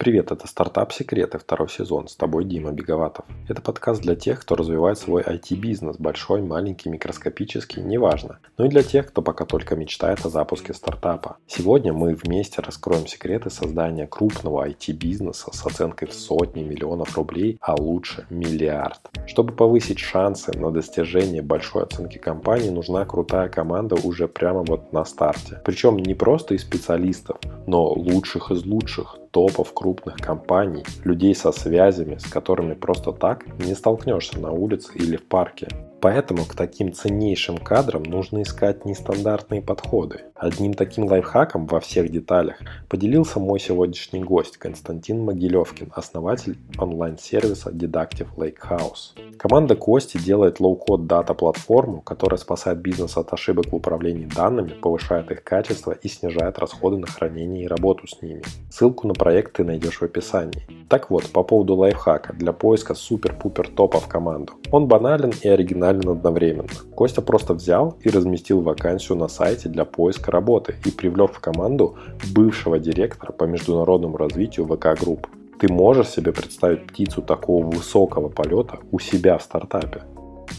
Привет, это «Стартап Секреты», второй сезон. С тобой Дима Беговатов. Это подкаст для тех, кто развивает свой IT-бизнес, большой, маленький, микроскопический, неважно. Ну и для тех, кто пока только мечтает о запуске стартапа. Сегодня мы вместе раскроем секреты создания крупного IT-бизнеса с оценкой в сотни миллионов рублей, а лучше миллиард. Чтобы повысить шансы на достижение большой оценки компании, нужна крутая команда уже прямо вот на старте. Причем не просто из специалистов, но лучших из лучших, топов крупных компаний, людей со связями, с которыми просто так не столкнешься на улице или в парке. Поэтому к таким ценнейшим кадрам нужно искать нестандартные подходы. Одним таким лайфхаком во всех деталях поделился мой сегодняшний гость Константин Могилевкин, основатель онлайн-сервиса Deductive Lakehouse. Команда Кости делает low-code дата-платформу, которая спасает бизнес от ошибок в управлении данными, повышает их качество и снижает расходы на хранение и работу с ними. Ссылку на проект ты найдешь в описании. Так вот, по поводу лайфхака для поиска супер-пупер топа в команду. Он банален и оригинален одновременно. Костя просто взял и разместил вакансию на сайте для поиска работы и привлек в команду бывшего директора по международному развитию VK Group. Ты можешь себе представить птицу такого высокого полета у себя в стартапе?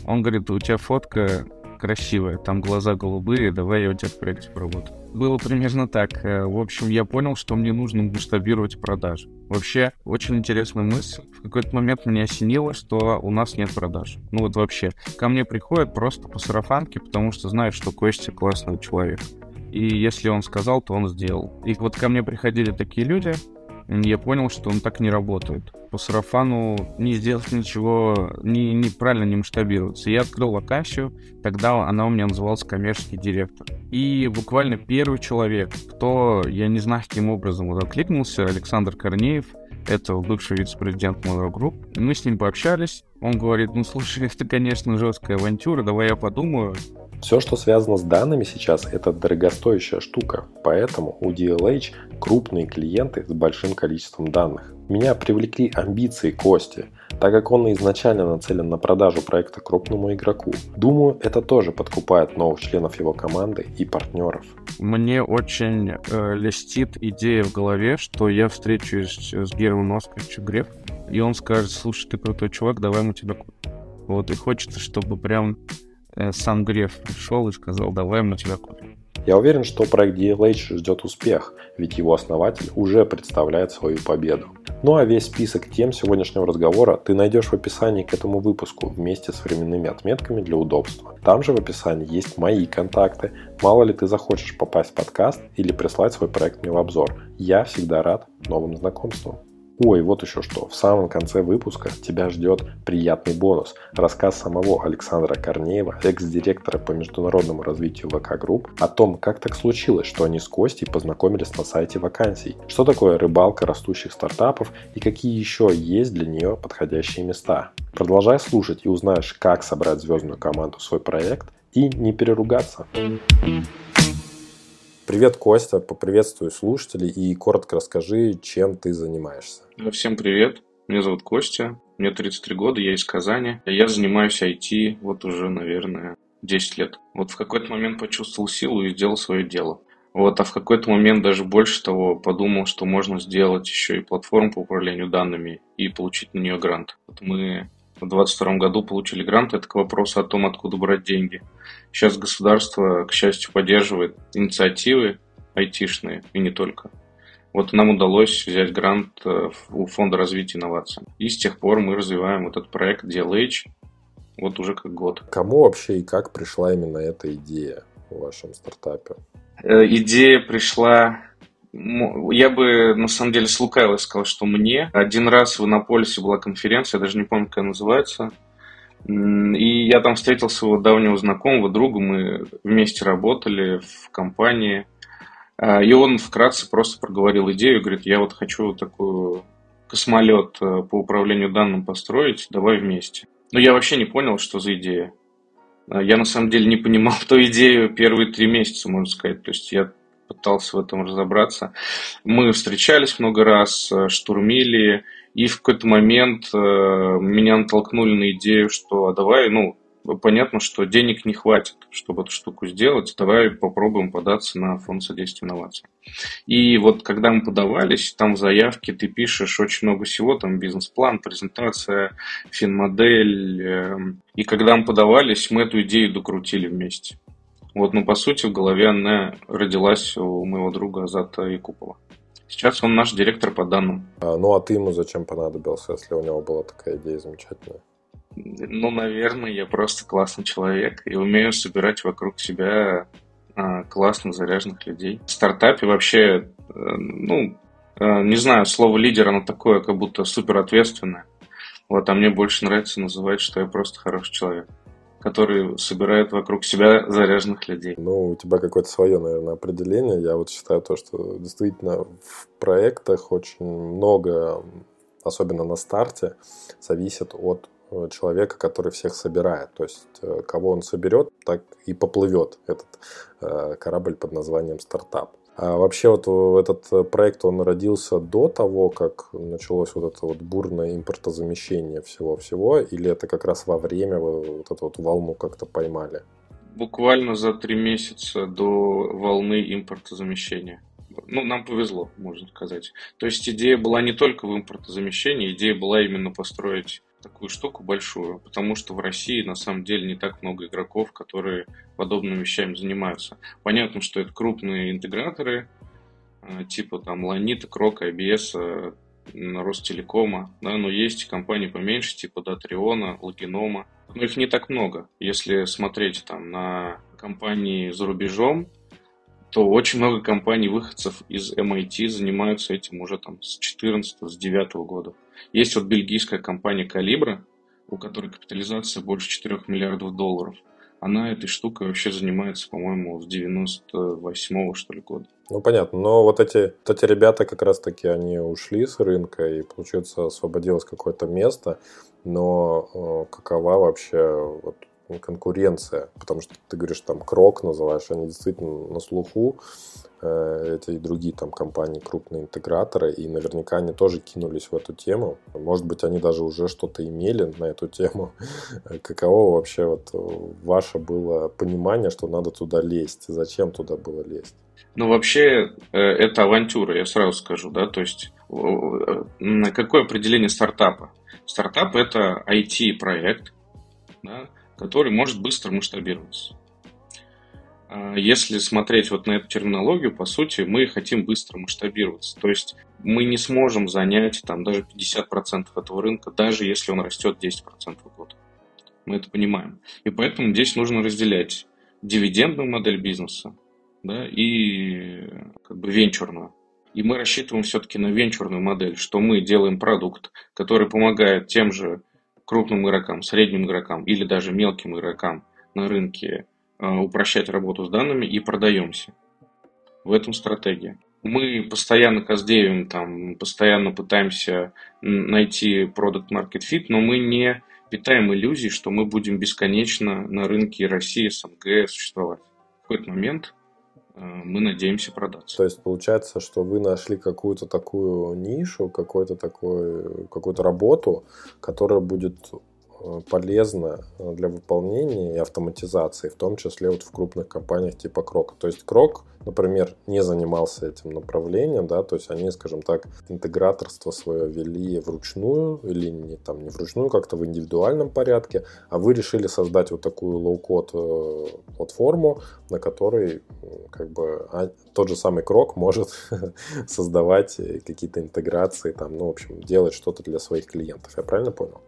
Он говорит, у тебя фотка красивая, там глаза голубые, давай я у тебя в проекте поработаю. Было примерно так. Э, в общем, я понял, что мне нужно масштабировать продажи. Вообще, очень интересная мысль. В какой-то момент меня осенило, что у нас нет продаж. Ну вот вообще. Ко мне приходят просто по сарафанке, потому что знают, что Костя классный человек. И если он сказал, то он сделал. И вот ко мне приходили такие люди, я понял, что он так не работает. По сарафану не сделать ничего, не, неправильно не масштабироваться. Я открыл вакансию, тогда она у меня называлась коммерческий директор. И буквально первый человек, кто, я не знаю, каким образом вот откликнулся, Александр Корнеев, это бывший вице-президент Mail.ru Group. Мы с ним пообщались. Он говорит, ну слушай, это, конечно, жесткая авантюра, давай я подумаю. Все, что связано с данными сейчас, это дорогостоящая штука, поэтому у DLH крупные клиенты с большим количеством данных. Меня привлекли амбиции Кости, так как он изначально нацелен на продажу проекта крупному игроку. Думаю, это тоже подкупает новых членов его команды и партнеров. Мне очень э, льстит идея в голове, что я встречусь с Германом Оскаровичем Греф, и он скажет, слушай, ты крутой чувак, давай мы тебя купим. Вот, и хочется, чтобы прям сам Греф пришел и сказал, давай мы тебя купим. Я уверен, что проект DLH ждет успех, ведь его основатель уже представляет свою победу. Ну а весь список тем сегодняшнего разговора ты найдешь в описании к этому выпуску вместе с временными отметками для удобства. Там же в описании есть мои контакты. Мало ли ты захочешь попасть в подкаст или прислать свой проект мне в обзор. Я всегда рад новым знакомствам. Ой, вот еще что. В самом конце выпуска тебя ждет приятный бонус. Рассказ самого Александра Корнеева, экс-директора по международному развитию VK Group, о том, как так случилось, что они с Костей познакомились на сайте вакансий, что такое рыбалка растущих стартапов и какие еще есть для нее подходящие места. Продолжай слушать и узнаешь, как собрать звездную команду в свой проект и не переругаться. Привет, Костя, поприветствую слушателей и коротко расскажи, чем ты занимаешься. Всем привет, меня зовут Костя, мне 33 года, я из Казани. Я занимаюсь IT вот уже, наверное, 10 лет. Вот в какой-то момент почувствовал силу и сделал свое дело. Вот, а в какой-то момент даже больше того подумал, что можно сделать еще и платформу по управлению данными и получить на нее грант. Вот мы в 2022 году получили грант. Это к вопросу о том, откуда брать деньги. Сейчас государство, к счастью, поддерживает инициативы айтишные и не только. Вот нам удалось взять грант э, у Фонда развития инноваций. И с тех пор мы развиваем этот проект DLH вот уже как год. Кому вообще и как пришла именно эта идея в вашем стартапе? Э, идея пришла я бы, на самом деле, слукавил и сказал, что мне. Один раз в Иннополисе была конференция, я даже не помню, как она называется. И я там встретил своего давнего знакомого, друга, мы вместе работали в компании. А, и он вкратце просто проговорил идею, говорит, я вот хочу такую космолет э, по управлению данным построить, давай вместе. Но я вообще не понял, что за идея. А, я на самом деле не понимал ту идею первые три месяца, можно сказать. То есть я пытался в этом разобраться. Мы встречались много раз, э, штурмили, и в какой-то момент э, меня натолкнули на идею, что а давай, ну, понятно, что денег не хватит, чтобы эту штуку сделать. Давай попробуем податься на фонд содействия инновациям. И вот когда мы подавались, там в заявке ты пишешь очень много всего, там бизнес-план, презентация, финмодель. Эм, и когда мы подавались, мы эту идею докрутили вместе. Вот, ну, по сути, в голове она родилась у моего друга Азата Якупова. Сейчас он наш директор по данным. А, ну, а ты ему зачем понадобился, если у него была такая идея замечательная? Ну, наверное, я просто классный человек и умею собирать вокруг себя а, классных, заряженных людей. В стартапе вообще, э, ну, э, не знаю, слово лидер, оно такое, как будто супер ответственное. Вот, а мне больше нравится называть, что я просто хороший человек который собирает вокруг себя заряженных людей. Ну, у тебя какое-то свое, наверное, определение. Я вот считаю то, что действительно в проектах очень много, особенно на старте, зависит от Э, человека, который всех собирает. То есть, э, кого он соберет, так и поплывет этот э, корабль под названием стартап. А вообще вот этот проект, он родился до того, как началось вот это вот бурное импортозамещение всего-всего, или это как раз во время вот эту вот волну как-то поймали? Буквально за три месяца до волны импортозамещения. Ну, нам повезло, можно сказать. То есть идея была не только в импортозамещении, идея была именно построить такую штуку большую, потому что в России на самом деле не так много игроков, которые подобными вещами занимаются. Понятно, что это крупные интеграторы, э, типа там Ланита, Крок, IBS, э, Ростелекома, да, но есть компании поменьше, типа Датриона, Логинома. Но их не так много. Если смотреть там на компании за рубежом, то очень много компаний выходцев из MIT занимаются этим уже там с 14 с 9 года. Есть вот бельгийская компания Calibra, у которой капитализация больше 4 миллиардов долларов. Она этой штукой вообще занимается, по-моему, с 98-го, что ли, года. Ну, понятно. Но вот эти, вот эти ребята как раз-таки, они ушли с рынка, и, получается, освободилось какое-то место. Но э, какова вообще вот, конкуренция? Потому что ты говоришь, там, Крок называешь, они действительно на слуху. Э, эти и другие там компании, крупные интеграторы, и наверняка они тоже кинулись в эту тему. Может быть, они даже уже что-то имели на эту тему. Каково вообще вот ваше было понимание, что надо туда лезть? Зачем туда было лезть? Ну, вообще, э, это авантюра, я сразу скажу, да, то есть на какое определение стартапа? Стартап – это IT-проект, да, который может быстро масштабироваться. А, если смотреть вот на эту терминологию, по сути, мы хотим быстро масштабироваться. То есть мы не сможем занять там даже 50% этого рынка, даже если он растет 10% в год. Мы это понимаем. И поэтому здесь нужно разделять дивидендную модель бизнеса да, и как бы венчурную. И мы рассчитываем все-таки на венчурную модель, что мы делаем продукт, который помогает тем же крупным игрокам, средним игрокам или даже мелким игрокам на рынке Э, упрощать работу с данными и продаемся. В этом стратегия. Мы постоянно каздевим, там, постоянно пытаемся найти продукт market fit, но мы не питаем иллюзий, что мы будем бесконечно на рынке России, СНГ существовать. В какой-то момент мы надеемся продаться. То есть получается, что вы нашли какую-то такую нишу, какую-то такую, какую-то работу, которая будет Э, полезно э, для выполнения и автоматизации, в том числе вот в крупных компаниях типа Крок. То есть Крок, например, не занимался этим направлением, да, то есть они, скажем так, интеграторство свое вели вручную или не там не вручную, как-то в индивидуальном порядке, а вы решили создать вот такую low-code э, платформу, на которой как бы а, тот же самый Крок может создавать какие-то интеграции, там, ну, в общем, делать что-то для своих клиентов. Я правильно понял?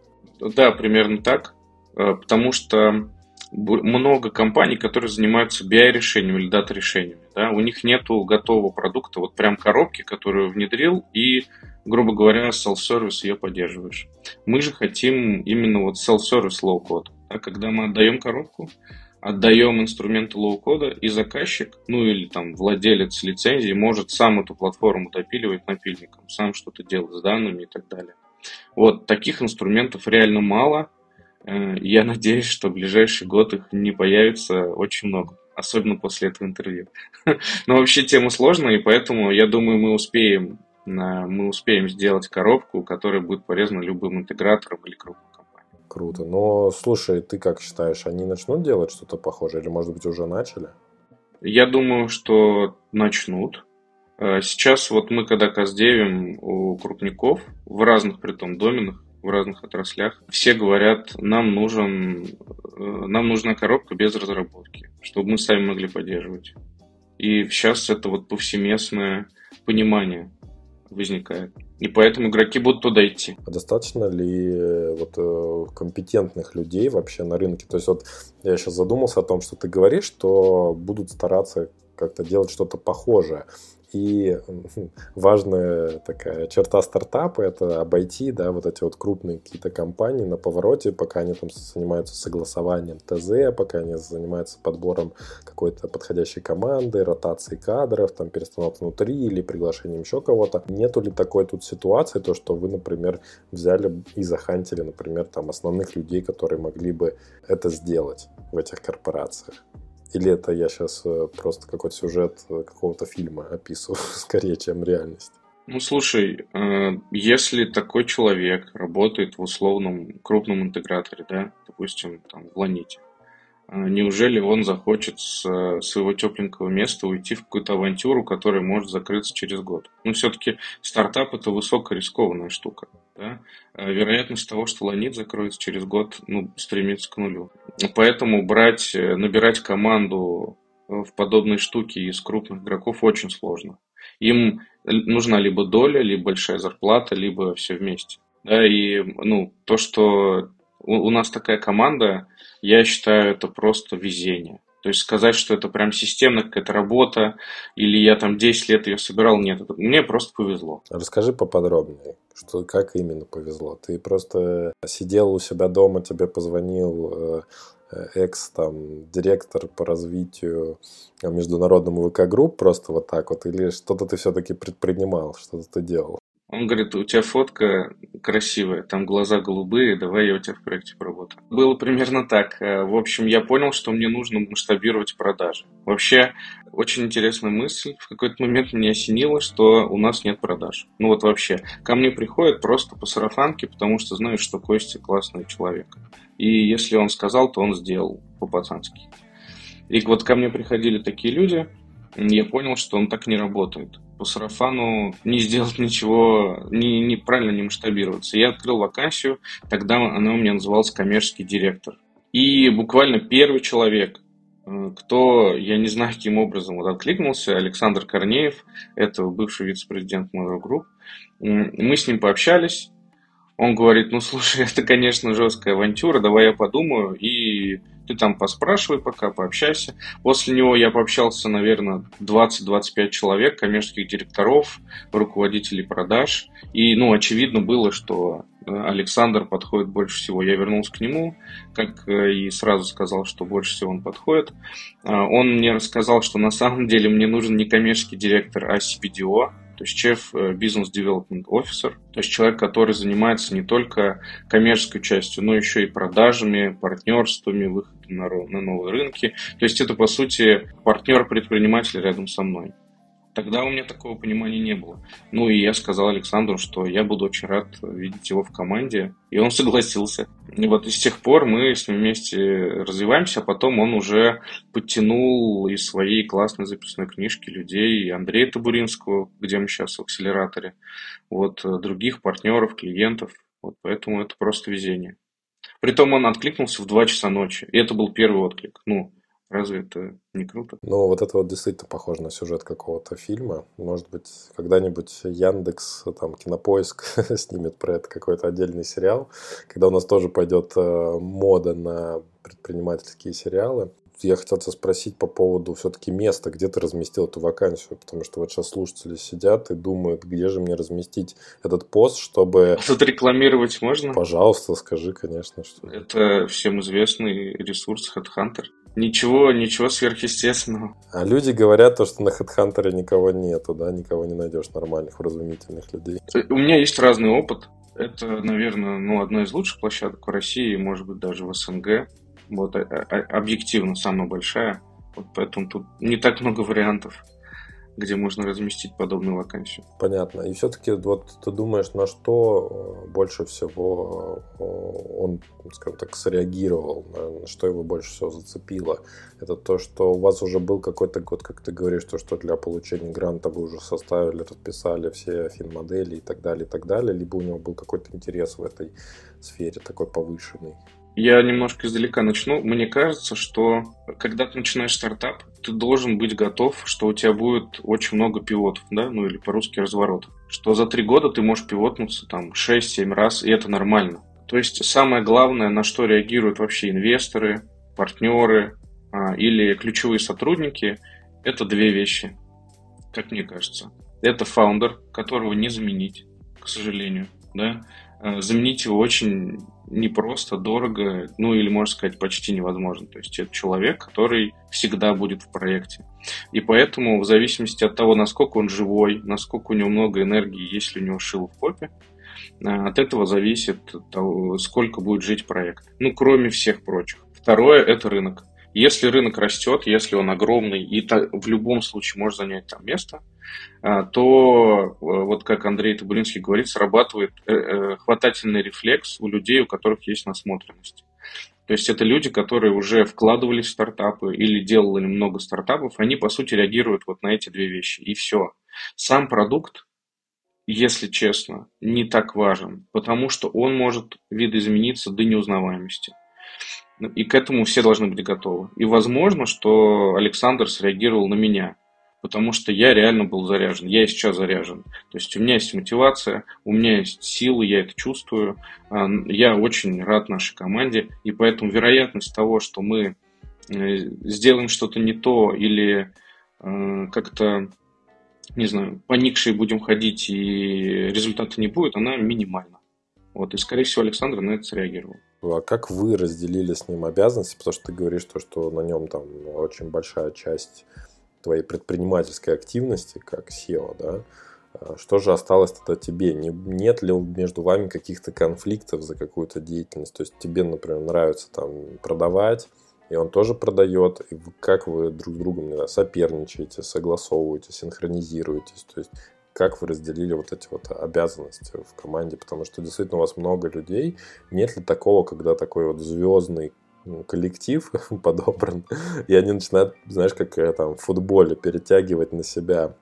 Да, примерно так. Э, потому что много компаний, которые занимаются BI-решениями или дата-решениями. Да? У них нет готового продукта, вот прям коробки, которую внедрил, и, грубо говоря, self-service ее поддерживаешь. Мы же хотим именно вот self-service low-code. Да? Когда мы отдаем коробку, отдаем инструменты low-code а, и заказчик, ну или там владелец лицензии может сам эту платформу допиливать напильником, сам что-то делать с данными и так далее. Вот таких инструментов реально мало. Э, я надеюсь, что в ближайший год их не появится очень много, особенно после этого интервью. Но вообще тема сложная, и поэтому я думаю, мы успеем, мы успеем сделать коробку, которая будет полезна любым интеграторам или крупным компаниям. Круто. Но, слушай, ты как считаешь, они начнут делать что-то похожее или, может быть, уже начали? Я думаю, что начнут. Э, сейчас вот мы когда каздевим у крупников в разных притом доменах, в разных отраслях, все говорят, нам нужен, э, нам нужна коробка без разработки, чтобы мы сами могли поддерживать. И сейчас это вот повсеместное понимание возникает. И поэтому игроки будут туда идти. А достаточно ли э, вот компетентных людей вообще на рынке? То есть вот я сейчас задумался о том, что ты говоришь, что будут стараться как-то делать что-то похожее. И важная такая черта стартапа – это обойти да, вот эти вот крупные какие-то компании на повороте, пока они там занимаются согласованием ТЗ, пока они занимаются подбором какой-то подходящей команды, ротацией кадров, там перестановкой внутри или приглашением еще кого-то. Нету ли такой тут ситуации, то, что вы, например, взяли и захантили, например, там основных людей, которые могли бы это сделать в этих корпорациях? Или это я сейчас э, просто какой-то сюжет э, какого-то фильма описываю, скорее, чем реальность? Ну, слушай, э, если такой человек работает в условном крупном интеграторе, да, допустим, там, в Ланите, неужели он захочет с своего тепленького места уйти в какую-то авантюру, которая может закрыться через год? Ну, все-таки стартап – это высокорискованная штука. Да? Вероятность того, что Ланит закроется через год, ну, стремится к нулю. Поэтому брать, э, набирать команду э, в подобной штуке из крупных игроков очень сложно. Им нужна либо доля, либо большая зарплата, либо все вместе. Да, и ну, то, что у, у нас такая команда, я считаю, это просто везение. То есть сказать, что это прям системная какая-то работа, или я там 10 лет ее собирал, нет, это, мне просто повезло. Расскажи поподробнее, что, как именно повезло. Ты просто сидел у себя дома, тебе позвонил э, экс там директор по развитию международному ВК групп просто вот так вот, или что-то ты все-таки предпринимал, что-то ты делал? Он говорит, у тебя фотка красивая, там глаза голубые, давай я у тебя в проекте поработаю. Было примерно так. Э, в общем, я понял, что мне нужно масштабировать продажи. Вообще, очень интересная мысль. В какой-то момент меня осенило, что у нас нет продаж. Ну вот вообще. Ко мне приходят просто по сарафанке, потому что знают, что Костя классный человек. И если он сказал, то он сделал по-пацански. И вот ко мне приходили такие люди, я понял, что он так не работает по сарафану не сделать ничего, не, не, правильно не масштабироваться. Я открыл вакансию, тогда она у меня называлась коммерческий директор. И буквально первый человек, э, кто, я не знаю, каким образом вот откликнулся, Александр Корнеев, это бывший вице-президент Mail Group. Мы с ним пообщались, он говорит, ну слушай, это, конечно, жесткая авантюра, давай я подумаю и ты там поспрашивай пока, пообщайся. После него я пообщался, наверное, 20-25 человек, коммерческих директоров, руководителей продаж. И, ну, очевидно было, что э, Александр подходит больше всего. Я вернулся к нему, как э, и сразу сказал, что больше всего он подходит. А, он мне рассказал, что на самом деле мне нужен не коммерческий директор, а CPDO, то есть Chief Business Development Officer, то есть человек, который занимается не только коммерческой частью, но еще и продажами, партнерствами, выходом на, на новые рынки. То есть это, по сути, партнер-предприниматель рядом со мной. Тогда у меня такого понимания не было. Ну и я сказал Александру, что я буду очень рад видеть его в команде. И он согласился. И вот с тех пор мы с ним вместе развиваемся, а потом он уже подтянул из своей классной записной книжки людей Андрея Табуринского, где мы сейчас в акселераторе, вот других партнеров, клиентов. Вот поэтому это просто везение. Притом он откликнулся в 2 часа ночи. И это был первый отклик. Ну, Разве это не круто? Ну, вот это вот действительно похоже на сюжет какого-то фильма. Может быть, когда-нибудь Яндекс, там, Кинопоиск снимет про это какой-то отдельный сериал, когда у нас тоже пойдет э, мода на предпринимательские сериалы. Я хотел тебя спросить по поводу все-таки места, где ты разместил эту вакансию, потому что вот сейчас слушатели сидят и думают, где же мне разместить этот пост, чтобы... А тут рекламировать можно? Пожалуйста, скажи, конечно. Что... Это всем известный ресурс HeadHunter. Ничего, ничего сверхъестественного. А люди говорят то, что на HeadHunter никого нету, да, никого не найдешь нормальных, вразумительных людей. У меня есть разный опыт. Это, наверное, ну, одна из лучших площадок в России, может быть, даже в СНГ. Вот, а, а, объективно самая большая. Вот поэтому тут не так много вариантов, где можно разместить подобную вакансию. Понятно. И все-таки вот ты думаешь, на что э, больше всего э, он, скажем так, среагировал, на что его больше всего зацепило? Это то, что у вас уже был какой-то год, как ты говоришь, то, что для получения гранта вы уже составили, расписали все фин-модели и так далее, и так далее, либо у него был какой-то интерес в этой сфере такой повышенный? Я немножко издалека начну. Мне кажется, что когда ты начинаешь стартап, ты должен быть готов, что у тебя будет очень много пивотов, да, ну или по-русски разворот. Что за три года ты можешь пивотнуться там 6-7 раз, и это нормально. То есть самое главное, на что реагируют вообще инвесторы, партнеры а, или ключевые сотрудники, это две вещи, как мне кажется. Это фаундер, которого не заменить, к сожалению, да. А, заменить его очень непросто, дорого, ну или, можно сказать, почти невозможно. То есть это человек, который всегда будет в проекте. И поэтому в зависимости от того, насколько он живой, насколько у него много энергии, есть ли у него шило в попе, а, от этого зависит того, сколько будет жить проект. Ну, кроме всех прочих. Второе – это рынок. Если рынок растет, если он огромный и в любом случае может занять там место, то, э, вот как Андрей Табулинский говорит, срабатывает э, э, хватательный рефлекс у людей, у которых есть насмотренность. То есть это люди, которые уже вкладывались в стартапы или делали много стартапов, они, по сути, реагируют вот на эти две вещи. И все. Сам продукт, если честно, не так важен, потому что он может видоизмениться до неузнаваемости. И к этому все должны быть готовы. И возможно, что Александр среагировал на меня, потому что я реально был заряжен. Я и сейчас заряжен. То есть у меня есть мотивация, у меня есть силы, я это чувствую. А, я очень рад нашей команде. И поэтому вероятность того, что мы э, сделаем что-то не то или э, как-то не знаю, поникшие будем ходить и результата не будет, она минимальна. Вот, и, скорее всего, Александр на это среагировал. А как вы разделили с ним обязанности? Потому что ты говоришь, то, что на нем там очень большая часть твоей предпринимательской активности, как SEO, да? А что же осталось тогда тебе? Не, нет ли между вами каких-то конфликтов за какую-то деятельность? То есть тебе, например, нравится там продавать, и он тоже продает, и как вы друг с другом не соперничаете, согласовываете, синхронизируетесь. То есть как вы разделили вот эти вот обязанности в команде, потому что действительно у вас много людей. Нет ли такого, когда такой вот звездный коллектив подобран, и они начинают, знаешь, как э, там в футболе перетягивать на себя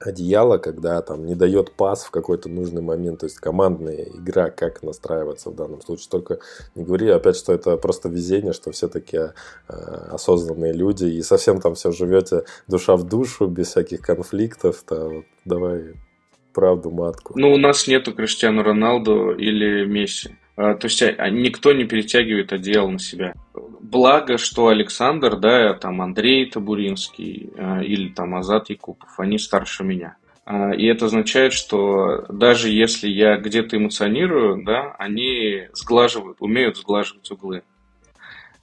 одеяло, когда там не дает пас в какой-то нужный момент, то есть командная игра, как настраиваться в данном случае. Только не говори опять, что это просто везение, что все такие э, осознанные люди и совсем там все живете душа в душу, без всяких конфликтов. То вот, давай правду матку. Ну, у нас нету Криштиану Роналду или Месси. А, то есть а, никто не перетягивает одеяло на себя. Благо, что Александр, да, там Андрей Табуринский а, или там Азат Якупов, они старше меня. И это означает, что даже если я где-то эмоционирую, да, они сглаживают, умеют сглаживать углы.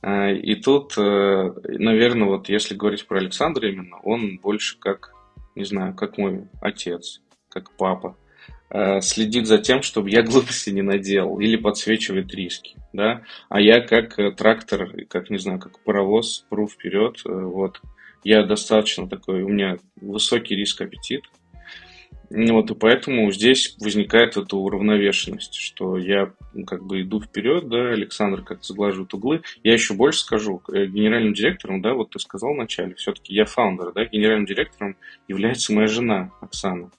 И тут, э, наверное, вот если говорить про Александра именно, он больше как, не знаю, как мой отец, как папа. Э, следит за тем, чтобы я глупости не наделал, или подсвечивает риски, да, а я как э, трактор, как, не знаю, как паровоз пру вперед, э, вот, я достаточно такой, у меня высокий риск аппетит, вот, и поэтому здесь возникает эта уравновешенность, что я ну, как бы иду вперед, да, Александр как-то сглаживает углы. Я еще больше скажу, генеральным директором, да, вот ты сказал вначале, все-таки я фаундер, да, генеральным директором является моя жена Оксана.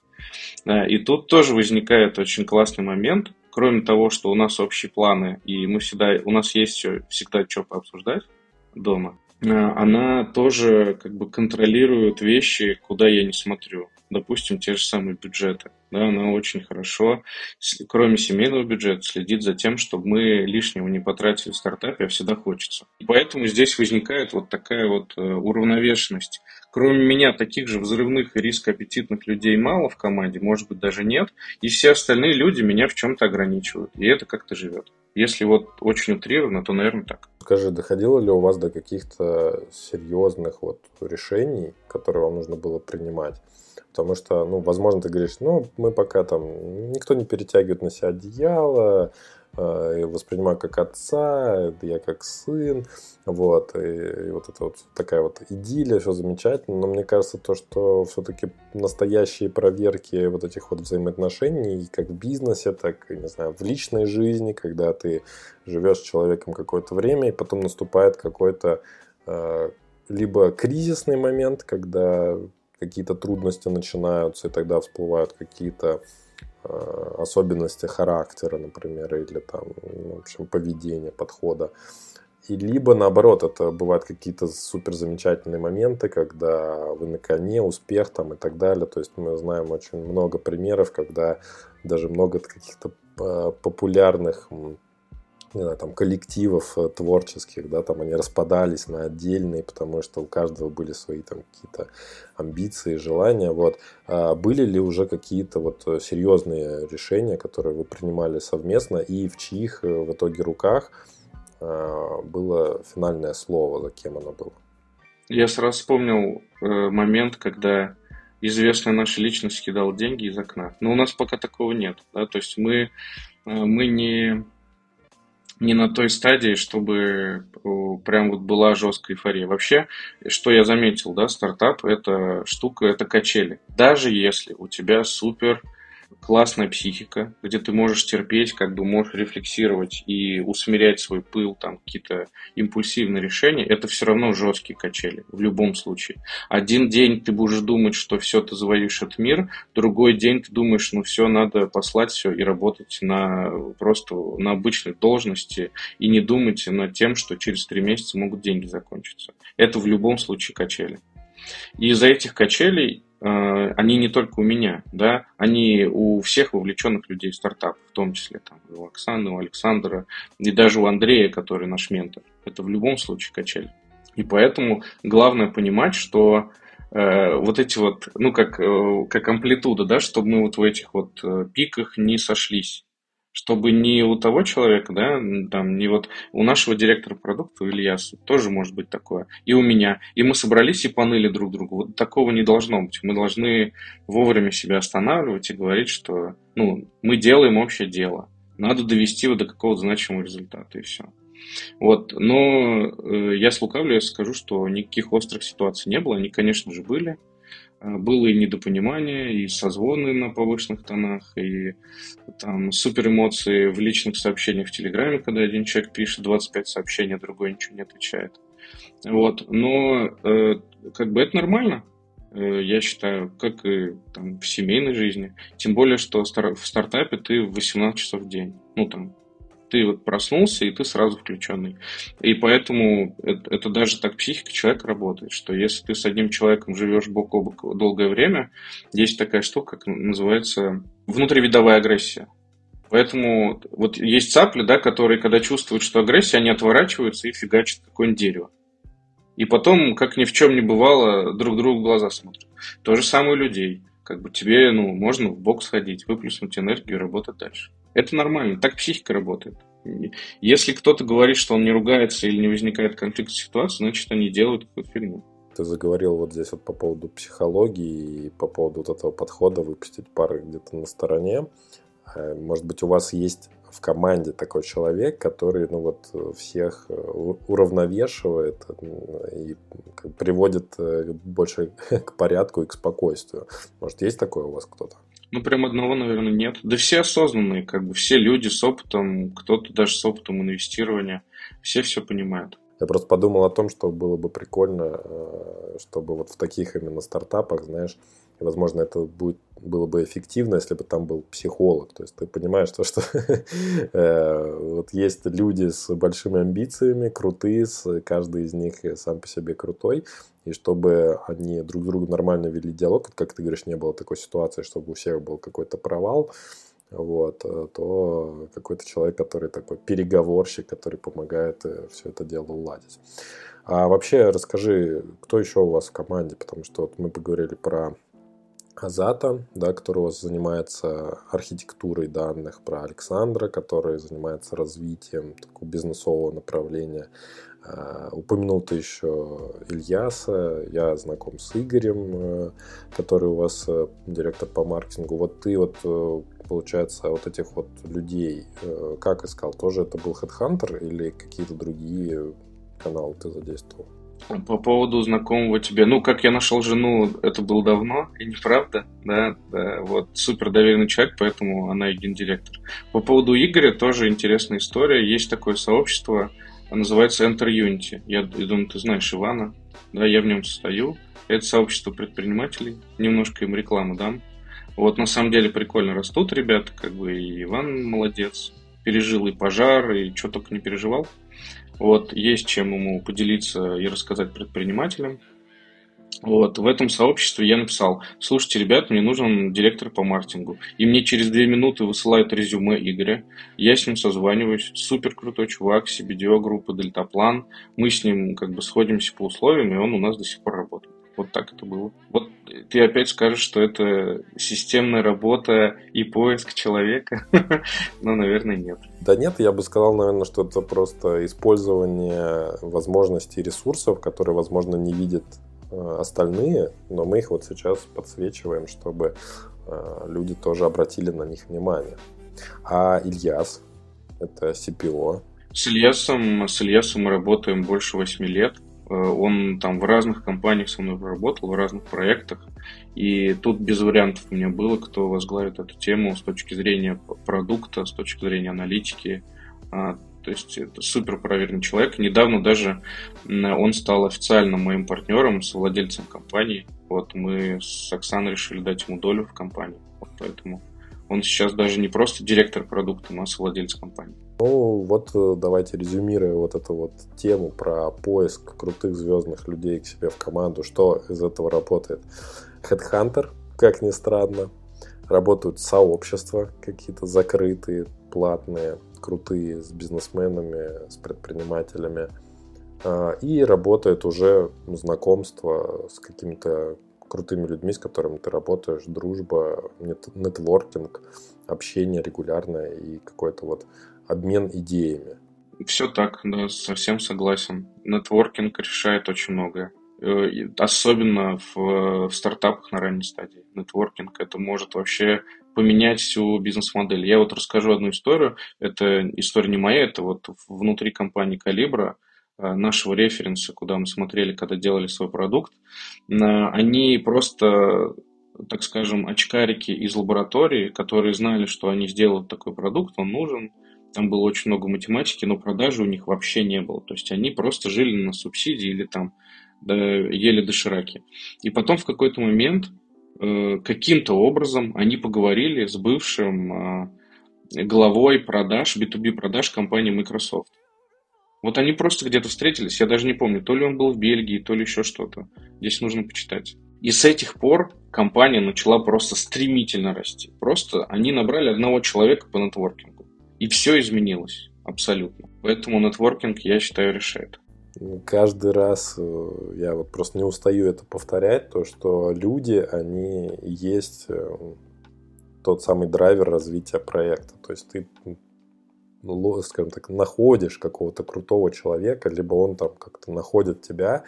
И тут тоже возникает очень классный момент. Кроме того, что у нас общие планы, и мы всегда, у нас есть всегда что пообсуждать дома, а, она тоже как бы контролирует вещи, куда я не смотрю. Допустим, те же самые бюджеты. Да, она очень хорошо, кроме семейного бюджета, следит за тем, чтобы мы лишнего не потратили в стартапе, а всегда хочется. И поэтому здесь возникает вот такая вот э, уравновешенность Кроме меня, таких же взрывных и рискоаппетитных людей мало в команде, может быть, даже нет. И все остальные люди меня в чем-то ограничивают. И это как-то живет. Если вот очень утрированно, то, наверное, так. Скажи, доходило ли у вас до каких-то серьезных вот решений, которые вам нужно было принимать? Потому что, ну, возможно, ты говоришь, ну, мы пока там, никто не перетягивает на себя одеяло, э, воспринимаю как отца, я как сын, вот, и, и вот это вот такая вот идиллия, все замечательно, но мне кажется то, что все-таки настоящие проверки вот этих вот взаимоотношений, как в бизнесе, так, не знаю, в личной жизни, когда ты живешь с человеком какое-то время, и потом наступает какой-то э, либо кризисный момент, когда какие-то трудности начинаются, и тогда всплывают какие-то э, особенности характера, например, или там, ну, в общем, поведения, подхода. И либо наоборот, это бывают какие-то супер замечательные моменты, когда вы на коне, успех там и так далее. То есть мы знаем очень много примеров, когда даже много каких-то э, популярных не знаю, там, коллективов э, творческих, да, там они распадались на отдельные, потому что у каждого были свои там какие-то амбиции, желания, вот. А были ли уже какие-то вот э, серьезные решения, которые вы принимали совместно и в чьих э, в итоге руках было финальное слово, за кем оно было? Я сразу вспомнил момент, когда известная наша личность кидала деньги из окна. Но у нас пока такого нет. Да? То есть мы, мы не не на той стадии, чтобы прям вот была жесткая эйфория. Вообще, что я заметил, да, стартап – это штука, это качели. Даже если у тебя супер классная психика, где ты можешь терпеть, как бы можешь рефлексировать и усмирять свой пыл, там какие-то импульсивные решения, это все равно жесткие качели в любом случае. Один день ты будешь думать, что все, ты завоюешь этот мир, другой день ты думаешь, ну все, надо послать все и работать на просто на обычной должности и не думать над тем, что через три месяца могут деньги закончиться. Это в любом случае качели. И из-за этих качелей Э, они не только у меня, да, они у всех вовлеченных людей в стартап, в том числе там, у Оксаны, у Александра и даже у Андрея, который наш ментор. Это в любом случае качели. И поэтому главное понимать, что э, вот эти вот, ну, как, э, как амплитуда, да, чтобы мы вот в этих вот э, пиках не сошлись чтобы не у того человека, да, там, не вот у нашего директора продукта, у Ильяса, тоже может быть такое, и у меня. И мы собрались и поныли друг другу. Вот такого не должно быть. Мы должны вовремя себя останавливать и говорить, что, ну, мы делаем общее дело. Надо довести его до какого-то значимого результата, и все. Вот, но э, я слукавлю, я скажу, что никаких острых ситуаций не было. Они, конечно же, были. А, было и недопонимание, и созвоны на повышенных тонах, и там супер эмоции в личных сообщениях в Телеграме, когда один человек пишет 25 сообщений, а другой ничего не отвечает. Вот. Но э, как бы это нормально, э, я считаю, как и там, в семейной жизни. Тем более, что в стартапе ты в 18 часов в день. Ну, там, ты вот проснулся, и ты сразу включенный. И поэтому это, это даже так психика человека работает, что если ты с одним человеком живешь бок о бок долгое время, есть такая штука, как называется внутривидовая агрессия. Поэтому вот есть цапли, да, которые, когда чувствуют, что агрессия, они отворачиваются и фигачат какое-нибудь дерево. И потом, как ни в чем не бывало, друг другу в глаза смотрят. То же самое у людей. Как бы тебе, ну, можно в бок сходить, выплеснуть энергию и работать дальше. Это нормально, так психика работает. Если кто-то говорит, что он не ругается или не возникает конфликт ситуации, значит, они делают какую-то фигню. Ты заговорил вот здесь вот по поводу психологии и по поводу вот этого подхода выпустить пары где-то на стороне. Э, может быть, у вас есть в команде такой человек, который ну вот всех э, уравновешивает э, и приводит больше к порядку и к спокойствию. Может, есть такое у вас кто-то? Ну, прям одного, наверное, нет. Да все осознанные, как бы все люди с опытом, кто-то даже с опытом инвестирования, все все понимают. Я просто подумал о том, что было бы прикольно, э, чтобы вот в таких именно стартапах, знаешь, и, возможно, это будет, было бы эффективно, если бы там был психолог. То есть ты понимаешь, то, что э, вот есть люди с большими амбициями, крутые, каждый из них сам по себе крутой, и чтобы они друг с другом нормально вели диалог, как ты говоришь, не было такой ситуации, чтобы у всех был какой-то провал, вот, э, то какой-то человек, который такой переговорщик, который помогает э, все это дело уладить. А вообще расскажи, кто еще у вас в команде, потому что вот мы поговорили про Азата, да, вас занимается архитектурой данных, про Александра, который занимается развитием такого бизнесового направления. А, упомянул ты еще Ильяса, я знаком с Игорем, э, который у вас э, директор по маркетингу. Вот ты вот, э, получается, вот этих вот людей как искал? Тоже это был HeadHunter или какие-то другие каналы ты задействовал? По поводу знакомого тебе, ну, как я нашел жену, это было давно, и неправда, да, да, вот, супер доверенный человек, поэтому она и гендиректор. По поводу Игоря тоже интересная история, есть такое сообщество, называется Enter Unity, я, я думаю, ты знаешь Ивана, да, я в нем состою, это сообщество предпринимателей, немножко им рекламу дам, вот, на самом деле, прикольно растут ребята, как бы, и Иван молодец, пережил и пожар, и что только не переживал, вот, есть чем ему поделиться и рассказать предпринимателям. Вот, в этом сообществе я написал, слушайте, ребят, мне нужен директор по маркетингу. И мне через две минуты высылают резюме Игоря. Я с ним созваниваюсь. Супер крутой чувак, CBDO группы Дельтаплан. Мы с ним как бы сходимся по условиям, и он у нас до сих пор работает. Вот так это было. Вот ты опять скажешь, что это системная работа и поиск человека. Но, наверное, нет. Да нет, я бы сказал, наверное, что это просто использование возможностей ресурсов, которые, возможно, не видят э, остальные, но мы их вот сейчас подсвечиваем, чтобы э, люди тоже обратили на них внимание. А Ильяс, это CPO. С Ильясом, с Ильясом мы работаем больше 8 лет. Э, он там в разных компаниях со мной работал, в разных проектах. И тут без вариантов у меня было, кто возглавит эту тему с точки зрения продукта, с точки зрения аналитики. А, то есть это супер проверенный человек. Недавно даже он стал официальным моим партнером, с владельцем компании. Вот мы с Оксаной решили дать ему долю в компании. Вот поэтому он сейчас даже не просто директор продукта, но совладелец компании. Ну, вот э, давайте резюмируя вот эту вот тему про поиск крутых звездных людей к себе в команду. Что из этого работает? Headhunter, как ни странно. Работают сообщества какие-то закрытые, платные, крутые, с бизнесменами, с предпринимателями. А, и работает уже знакомство с какими-то крутыми людьми, с которыми ты работаешь, дружба, нетворкинг, общение регулярное и какой-то вот обмен идеями. Все так, да, совсем согласен. Нетворкинг решает очень многое. Э, особенно в, в стартапах на ранней стадии. Нетворкинг это может вообще поменять всю бизнес-модель. Я вот расскажу одну историю. Это история не моя, это вот внутри компании Калибра Э, нашего референса, куда мы смотрели, когда делали свой продукт, э, они просто, так скажем, очкарики из лаборатории, которые знали, что они сделают такой продукт, он нужен, там было очень много математики, но продажи у них вообще не было. То есть они просто жили на субсидии или там да, ели дошираки. И потом в какой-то момент э, каким-то образом они поговорили с бывшим э, главой продаж, B2B продаж компании Microsoft. Вот они просто где-то встретились, я даже не помню, то ли он был в Бельгии, то ли еще что-то. Здесь нужно почитать. И с этих пор компания начала просто стремительно расти. Просто они набрали одного человека по нетворкингу. И все изменилось абсолютно. Поэтому нетворкинг, я считаю, решает. Каждый раз э, я вот просто не устаю это повторять, то, что люди, они есть э, тот самый драйвер развития проекта. То есть ты скажем так, находишь какого-то крутого человека, либо он там как-то находит тебя,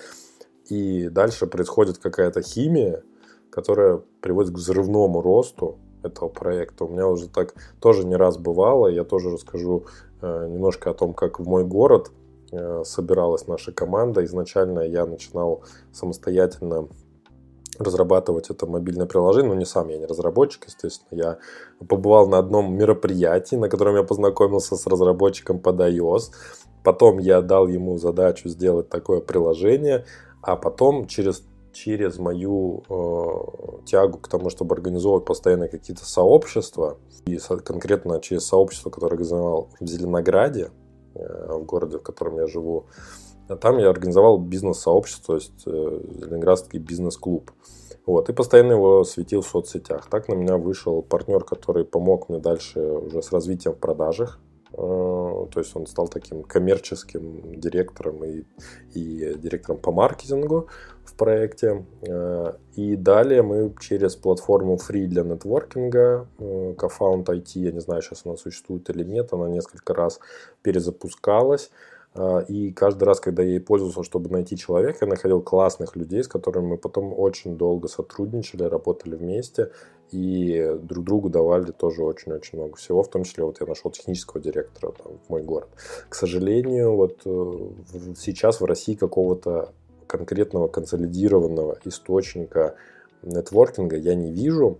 и дальше происходит какая-то химия, которая приводит к взрывному росту этого проекта. У меня уже так тоже не раз бывало. Я тоже расскажу э, немножко о том, как в мой город э, собиралась наша команда. Изначально я начинал самостоятельно разрабатывать это мобильное приложение, но не сам, я не разработчик, естественно. Я побывал на одном мероприятии, на котором я познакомился с разработчиком под iOS. Потом я дал ему задачу сделать такое приложение, а потом через через мою э, тягу к тому, чтобы организовывать постоянно какие-то сообщества, и со, конкретно через сообщество, которое организовал в Зеленограде, э, в городе, в котором я живу, там я организовал бизнес-сообщество, то есть э, Ленинградский бизнес-клуб. Вот, и постоянно его светил в соцсетях. Так на меня вышел партнер, который помог мне дальше уже с развитием в продажах. то есть он стал таким коммерческим директором и, и директором по маркетингу в проекте. И далее мы через платформу Free для нетворкинга, Cofound IT, я не знаю, сейчас она существует или нет, она несколько раз перезапускалась. А, и каждый раз, когда я ей пользовался, чтобы найти человека, я находил классных людей, с которыми мы потом очень долго сотрудничали, работали вместе и друг другу давали тоже очень-очень много всего, в том числе вот я нашел технического директора там, в мой город. К сожалению, вот э, сейчас в России какого-то конкретного консолидированного источника нетворкинга я не вижу,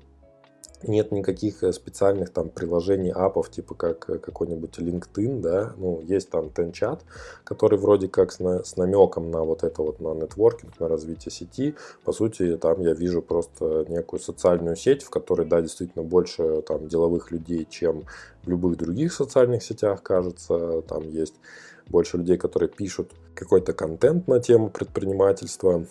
нет никаких э, специальных там приложений, апов, типа как э, какой-нибудь LinkedIn, да, ну, есть там TenChat, который вроде как с, на, с намеком на вот это вот, на нетворкинг, на развитие сети, по сути, там я вижу просто некую социальную сеть, в которой, да, действительно больше там деловых людей, чем в любых других социальных сетях, кажется, там есть больше людей, которые пишут какой-то контент на тему предпринимательства,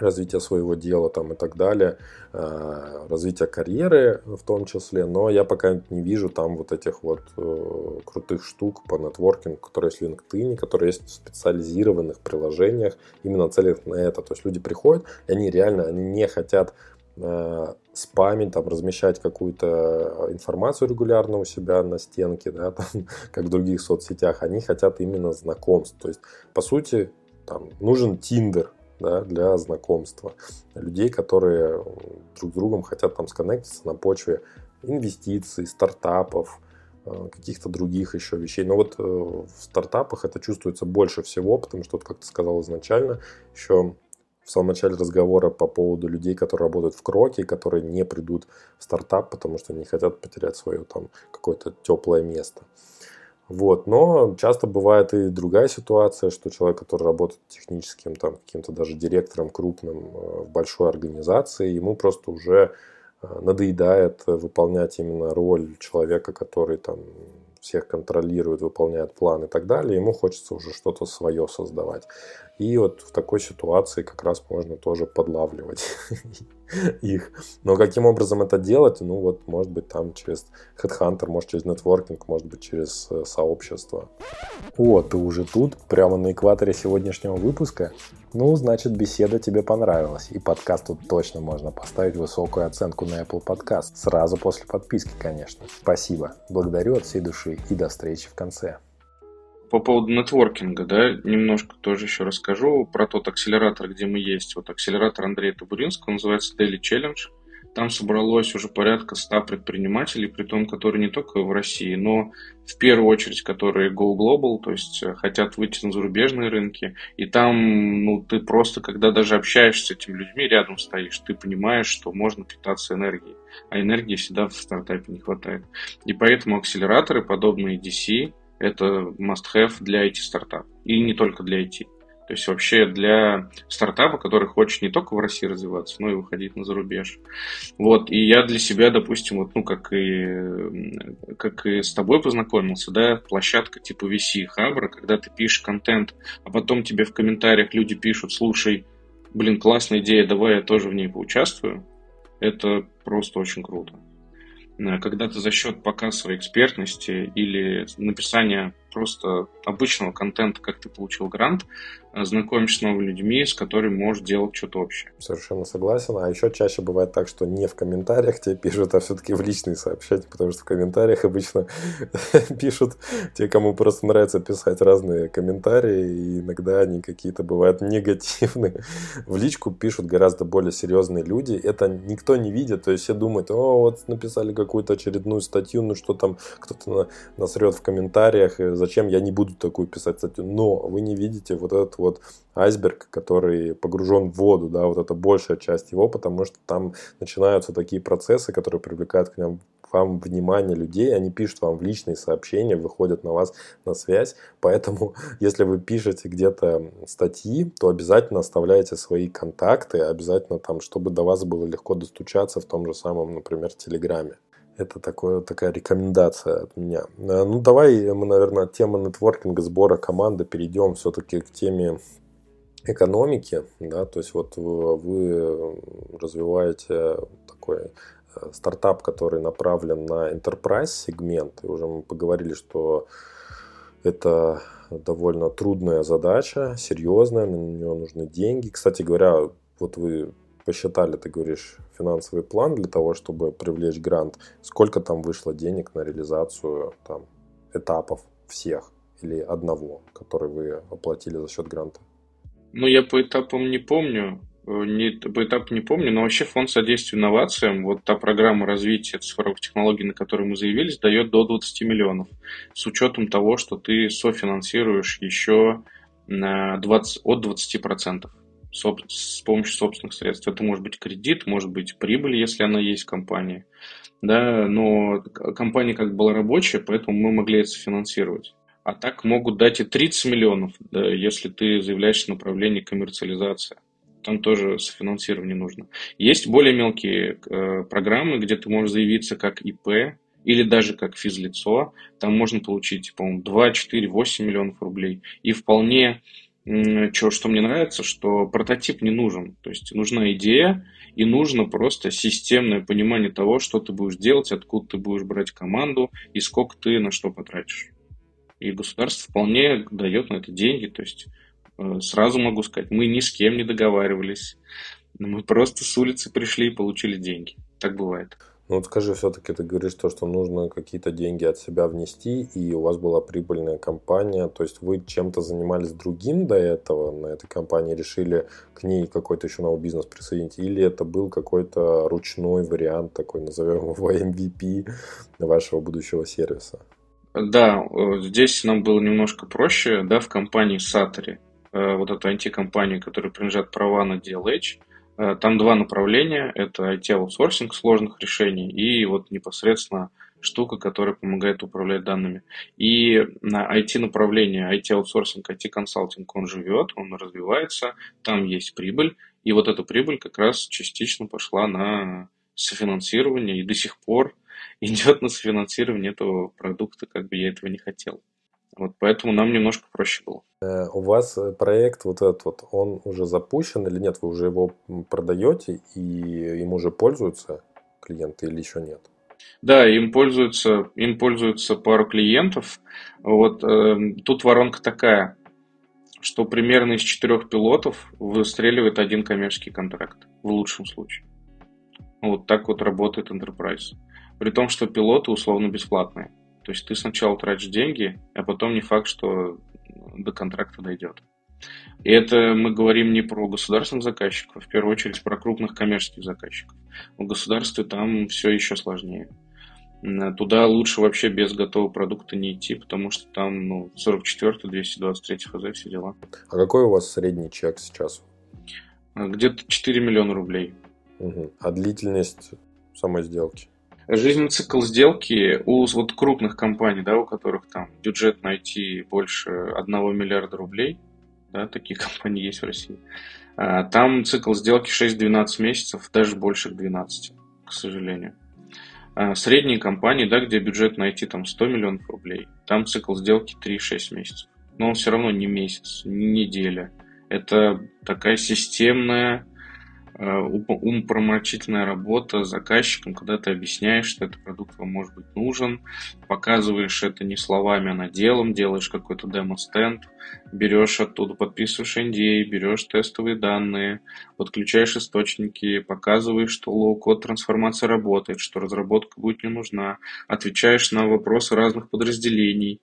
развития своего дела там и так далее, э, развития карьеры в том числе, но я пока не вижу там вот этих вот э, крутых штук по нетворкингу, которые есть в LinkedIn, которые есть в специализированных приложениях, именно целях на это. То есть люди приходят, и они реально они не хотят спамить, там, размещать какую-то информацию регулярно у себя на стенке, да, там, как в других соцсетях, они хотят именно знакомств. То есть, по сути, там, нужен Тиндер, да, для знакомства. Людей, которые друг с другом хотят там сконнектиться на почве инвестиций, стартапов, э, каких-то других еще вещей. Но вот э, в стартапах это чувствуется больше всего, потому что, вот, как ты сказал изначально, еще в самом начале разговора по поводу людей, которые работают в Кроке, которые не придут в стартап, потому что не хотят потерять свое там какое-то теплое место. Вот. Но часто бывает и другая ситуация, что человек, который работает техническим, там, каким-то даже директором крупным э, в большой организации, ему просто уже э, надоедает выполнять именно роль человека, который там всех контролирует, выполняет план и так далее, ему хочется уже что-то свое создавать. И вот в такой ситуации как раз можно тоже подлавливать их. Но каким образом это делать? Ну вот, может быть, там через Headhunter, может через нетворкинг, может быть, через э, сообщество. О, ты уже тут, прямо на экваторе сегодняшнего выпуска? Ну, значит, беседа тебе понравилась, и подкаст тут точно можно поставить высокую оценку на Apple Podcast. Сразу после подписки, конечно. Спасибо. Благодарю от всей души и до встречи в конце. По поводу нетворкинга, да, немножко тоже еще расскажу про тот акселератор, где мы есть. Вот акселератор Андрея Табуринского называется Daily Challenge. Там собралось уже порядка 100 предпринимателей, при том, которые не только в России, но в первую очередь, которые go global, то есть э, хотят выйти на зарубежные рынки. И там, ну, ты просто, когда даже общаешься с этими людьми, рядом стоишь, ты понимаешь, что можно питаться энергией. А энергии всегда в стартапе не хватает. И поэтому акселераторы, подобные DC, это must-have для IT-стартапа. И не только для IT. То есть вообще для стартапа, который хочет не только в России развиваться, но и выходить на зарубеж. Вот, и я для себя, допустим, вот, ну, как и, как и с тобой познакомился, да, площадка типа VC Хабра, когда ты пишешь контент, а потом тебе в комментариях люди пишут, слушай, блин, классная идея, давай я тоже в ней поучаствую, это просто очень круто. Э, когда ты за счет показа своей экспертности или написания просто обычного контента, как ты получил грант, э, знакомишься с новыми людьми, с которыми можешь делать что-то общее. Совершенно согласен. А еще чаще бывает так, что не в комментариях тебе пишут, а все-таки в личные сообщения, потому что в комментариях обычно пишут те, кому просто нравится писать разные комментарии, и иногда они какие-то бывают негативные. В личку пишут гораздо более серьезные люди. Это никто не видит, то есть все думают, о, вот написали какую-то очередную статью, ну что там кто-то насрет в комментариях, зачем я не буду такую писать статью. Но вы не видите вот этот вот айсберг, который погружен в воду, да, вот это большая часть его, потому что там начинаются такие процессы, которые привлекают к нам вам внимание людей, они пишут вам в личные сообщения, выходят на вас на связь. Поэтому, если вы пишете где-то статьи, то обязательно оставляйте свои контакты, обязательно там, чтобы до вас было легко достучаться в том же самом, например, Телеграме. Это такое, такая рекомендация от меня. Э, ну, давай мы, наверное, от темы нетворкинга, сбора команды перейдем все-таки к теме экономики. Да? То есть вот вы развиваете такой э, стартап, который направлен на enterprise сегмент, и уже мы поговорили, что это довольно трудная задача, серьезная, на нее нужны деньги. Кстати говоря, вот вы посчитали, ты говоришь, финансовый план для того, чтобы привлечь грант. Сколько там вышло денег на реализацию там, этапов всех или одного, который вы оплатили за счет гранта? Ну, я по этапам не помню, э, не, по этапу не помню, но вообще фонд содействия инновациям, вот та программа развития цифровых технологий, на которую мы заявились, дает до 20 миллионов, с учетом того, что ты софинансируешь еще на 20, от 20% с помощью собственных средств. Это может быть кредит, может быть прибыль, если она есть в компании. Да, но компания как была рабочая, поэтому мы могли это финансировать. А так могут дать и 30 миллионов, да, если ты заявляешься направление коммерциализации. Там тоже софинансирование нужно. Есть более мелкие э, программы, где ты можешь заявиться как ИП или даже как физлицо. Там можно получить, по-моему, 2, 4, 8 миллионов рублей. И вполне, что, что мне нравится, что прототип не нужен. То есть нужна идея, и нужно просто системное понимание того, что ты будешь делать, откуда ты будешь брать команду и сколько ты на что потратишь. И государство вполне дает на это деньги. То есть э, сразу могу сказать, мы ни с кем не договаривались. Мы просто с улицы пришли и получили деньги. Так бывает. Ну вот скажи, все-таки ты говоришь то, что нужно какие-то деньги от себя внести, и у вас была прибыльная компания, то есть вы чем-то занимались другим до этого, на этой компании решили к ней какой-то еще новый бизнес присоединить, или это был какой-то ручной вариант, такой назовем его MVP вашего будущего сервиса? Да, э, здесь нам было немножко проще, да, в компании Сатори, э, вот эта IT-компания, которая принадлежат права на DLH, там два направления, это IT-аутсорсинг сложных решений и вот непосредственно штука, которая помогает управлять данными. И на IT-направление, IT-аутсорсинг, IT-консалтинг, он живет, он развивается, там есть прибыль, и вот эта прибыль как раз частично пошла на софинансирование, и до сих пор идет на софинансирование этого продукта, как бы я этого не хотел. Вот поэтому нам немножко проще было. Э, у вас э, проект вот этот вот, он уже запущен или нет? Вы уже его продаете и им уже пользуются клиенты или еще нет? Да, им пользуются, им пользуются пару клиентов. Вот э, тут воронка такая, что примерно из четырех пилотов выстреливает один коммерческий контракт в лучшем случае. Вот так вот работает Enterprise. При том, что пилоты условно бесплатные. То есть ты сначала тратишь деньги, а потом не факт, что до контракта дойдет. И это мы говорим не про государственных заказчиков, в первую очередь про крупных коммерческих заказчиков. В государстве там все еще сложнее. Туда лучше вообще без готового продукта не идти, потому что там ну, 44 223 ФЗ, все дела. А какой у вас средний чек сейчас? Где-то 4 миллиона рублей. Угу. А длительность самой сделки? Жизненный цикл сделки у вот крупных компаний, да, у которых там бюджет найти больше 1 миллиарда рублей, да, такие компании есть в России, а, там цикл сделки 6-12 месяцев, даже больше 12, к сожалению. А, средние компании, да, где бюджет найти там 100 миллионов рублей, там цикл сделки 3-6 месяцев. Но он все равно не месяц, не неделя. Это такая системная Умопромочительная работа с заказчиком, когда ты объясняешь, что этот продукт вам может быть нужен, показываешь это не словами, а на делом, делаешь какой-то демо-стенд, берешь оттуда, подписываешь NDA, берешь тестовые данные, подключаешь источники, показываешь, что low-code трансформация работает, что разработка будет не нужна, отвечаешь на вопросы разных подразделений,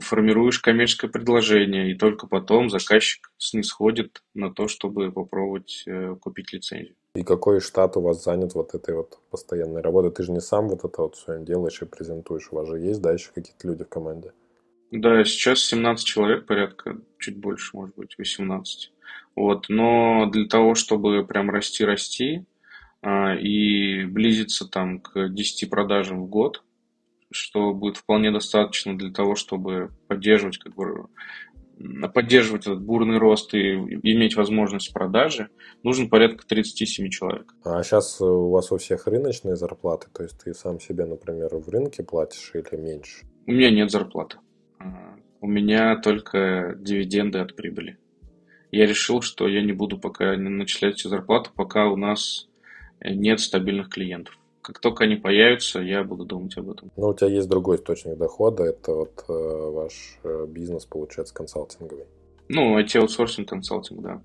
формируешь коммерческое предложение, и только потом заказчик снисходит на то, чтобы попробовать э, купить лицензию. И какой штат у вас занят вот этой вот постоянной работой? Ты же не сам вот это вот все делаешь и презентуешь. У вас же есть, да, еще какие-то люди в команде? Да, сейчас 17 человек порядка, чуть больше, может быть, 18. Вот, но для того, чтобы прям расти-расти а, и близиться там к 10 продажам в год, что будет вполне достаточно для того, чтобы поддерживать как бы поддерживать этот бурный рост и иметь возможность продажи, нужно порядка 37 человек. А сейчас у вас у всех рыночные зарплаты? То есть ты сам себе, например, в рынке платишь или меньше? У меня нет зарплаты. А, у меня только дивиденды от прибыли. Я решил, что я не буду пока начислять все зарплаты, пока у нас нет стабильных клиентов. Как только они появятся, я буду думать об этом. Но у тебя есть другой источник дохода, это вот э, ваш э, бизнес, получается, консалтинговый. Ну, IT-аутсорсинг, консалтинг, да.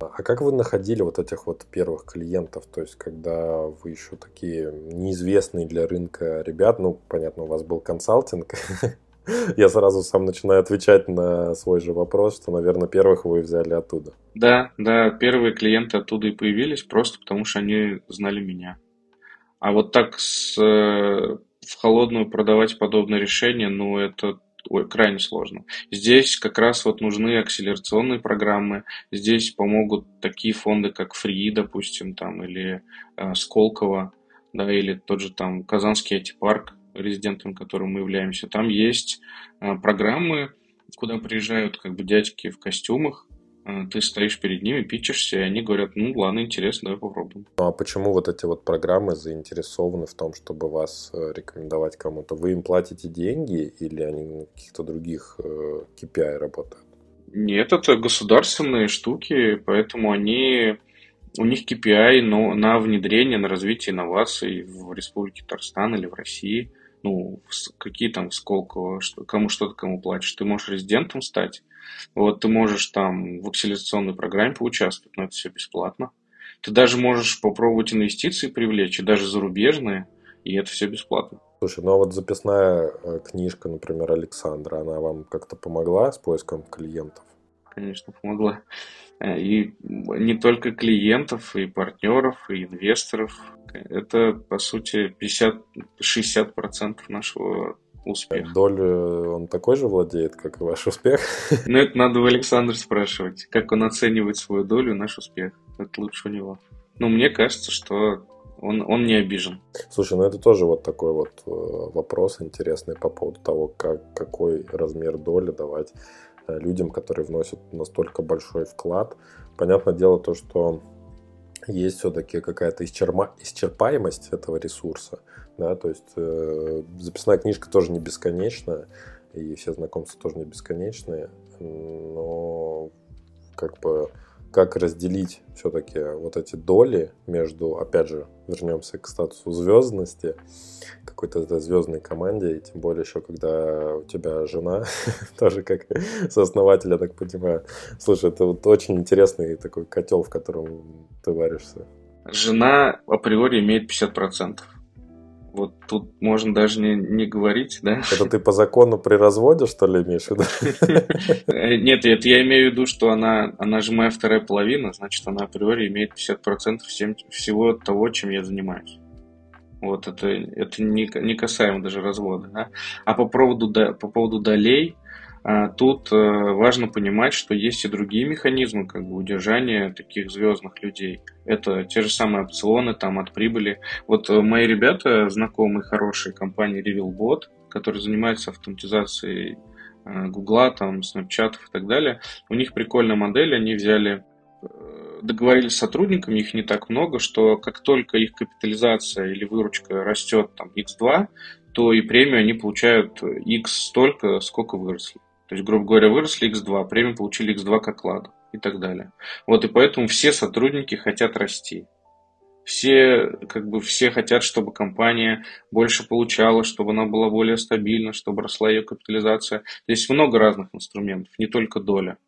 А как вы находили вот этих вот первых клиентов? То есть, когда вы еще такие неизвестные для рынка ребят, ну, понятно, у вас был консалтинг, я сразу сам начинаю отвечать на свой же вопрос, что, наверное, первых вы взяли оттуда. Да, да, первые клиенты оттуда и появились, просто потому что они знали меня. А вот так с, э, в холодную продавать подобное решение, ну, это ой, крайне сложно. Здесь как раз вот нужны акселерационные программы. Здесь помогут такие фонды, как Free, допустим, там, или э, Сколково, да, или тот же там Казанский IT-парк, резидентом которым мы являемся. Там есть э, программы, куда приезжают как бы дядьки в костюмах, ты стоишь перед ними, пичешься, и они говорят, ну ладно, интересно, давай попробуем. Ну а почему вот эти вот программы заинтересованы в том, чтобы вас э, рекомендовать кому-то? Вы им платите деньги или они на каких-то других KPI э, работают? Нет, это государственные штуки, поэтому они у них KPI но на внедрение, на развитие инноваций в Республике Татарстан или в России. Ну, какие там сколько, что, кому что-то, кому платишь. Ты можешь резидентом стать, вот ты можешь там в акселерационной программе поучаствовать, но это все бесплатно. Ты даже можешь попробовать инвестиции привлечь, и даже зарубежные, и это все бесплатно. Слушай, ну а вот записная э, книжка, например, Александра, она вам как-то помогла с поиском клиентов? Конечно, помогла. Э, и не только клиентов, и партнеров, и инвесторов. Это, по сути, 50-60% нашего успех. Долю он такой же владеет, как и ваш успех? Ну, это надо у Александра спрашивать, как он оценивает свою долю и наш успех. Это лучше у него. Ну, мне кажется, что он, он не обижен. Слушай, ну это тоже вот такой вот э, вопрос интересный по поводу того, как, какой размер доли давать э, людям, которые вносят настолько большой вклад. Понятное дело то, что есть все-таки какая-то исчерма... исчерпаемость этого ресурса да, то есть э, записная книжка тоже не бесконечная, и все знакомства тоже не бесконечные, но как бы как разделить все-таки вот эти доли между, опять же, вернемся к статусу звездности, какой-то звездной команде, и тем более еще, когда у тебя жена, тоже как сооснователь, я так понимаю. Слушай, это вот очень интересный такой котел, в котором ты варишься. Жена априори имеет 50%. Вот тут можно даже не, не говорить, да? Это ты по закону при разводе, что ли, имеешь в виду? Э, нет, это я имею в виду, что она, она же моя вторая половина, значит, она априори имеет 50% всем, всего того, чем я занимаюсь. Вот это, это не, не касаемо даже развода. Да? А по поводу, по поводу долей, тут э, важно понимать, что есть и другие механизмы как бы, удержания таких звездных людей. Это те же самые опционы там, от прибыли. Вот э, мои ребята, знакомые, хорошие компании RevealBot, которые занимаются автоматизацией э, Гугла, там, Snapchat и так далее, у них прикольная модель, они взяли договорились с сотрудниками, их не так много, что как только их капитализация или выручка растет там x2, то и премию они получают x столько, сколько выросли. То есть, грубо говоря, выросли X2, премию получили X2 как ладу и так далее. Вот и поэтому все сотрудники хотят расти. Все, как бы, все хотят, чтобы компания больше получала, чтобы она была более стабильна, чтобы росла ее капитализация. Здесь много разных инструментов, не только доля.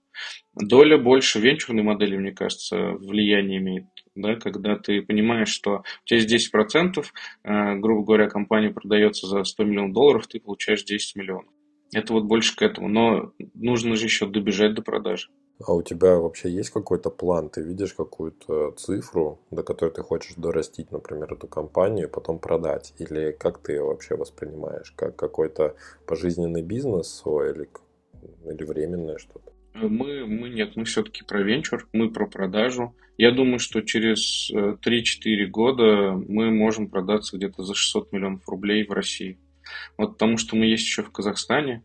Доля больше венчурной модели, мне кажется, влияние имеет. Да, когда ты понимаешь, что у тебя есть 10%, э, грубо говоря, компания продается за 100 миллионов долларов, ты получаешь 10 миллионов. Это вот больше к этому. Но нужно же еще добежать до продажи. А у тебя вообще есть какой-то план? Ты видишь какую-то цифру, до которой ты хочешь дорастить, например, эту компанию, и потом продать? Или как ты ее вообще воспринимаешь? Как какой-то пожизненный бизнес или, или временное что-то? Мы, мы нет, мы все-таки про венчур, мы про продажу. Я думаю, что через 3-4 э, года мы можем продаться где-то за 600 миллионов рублей в России. Вот потому что мы есть еще в Казахстане,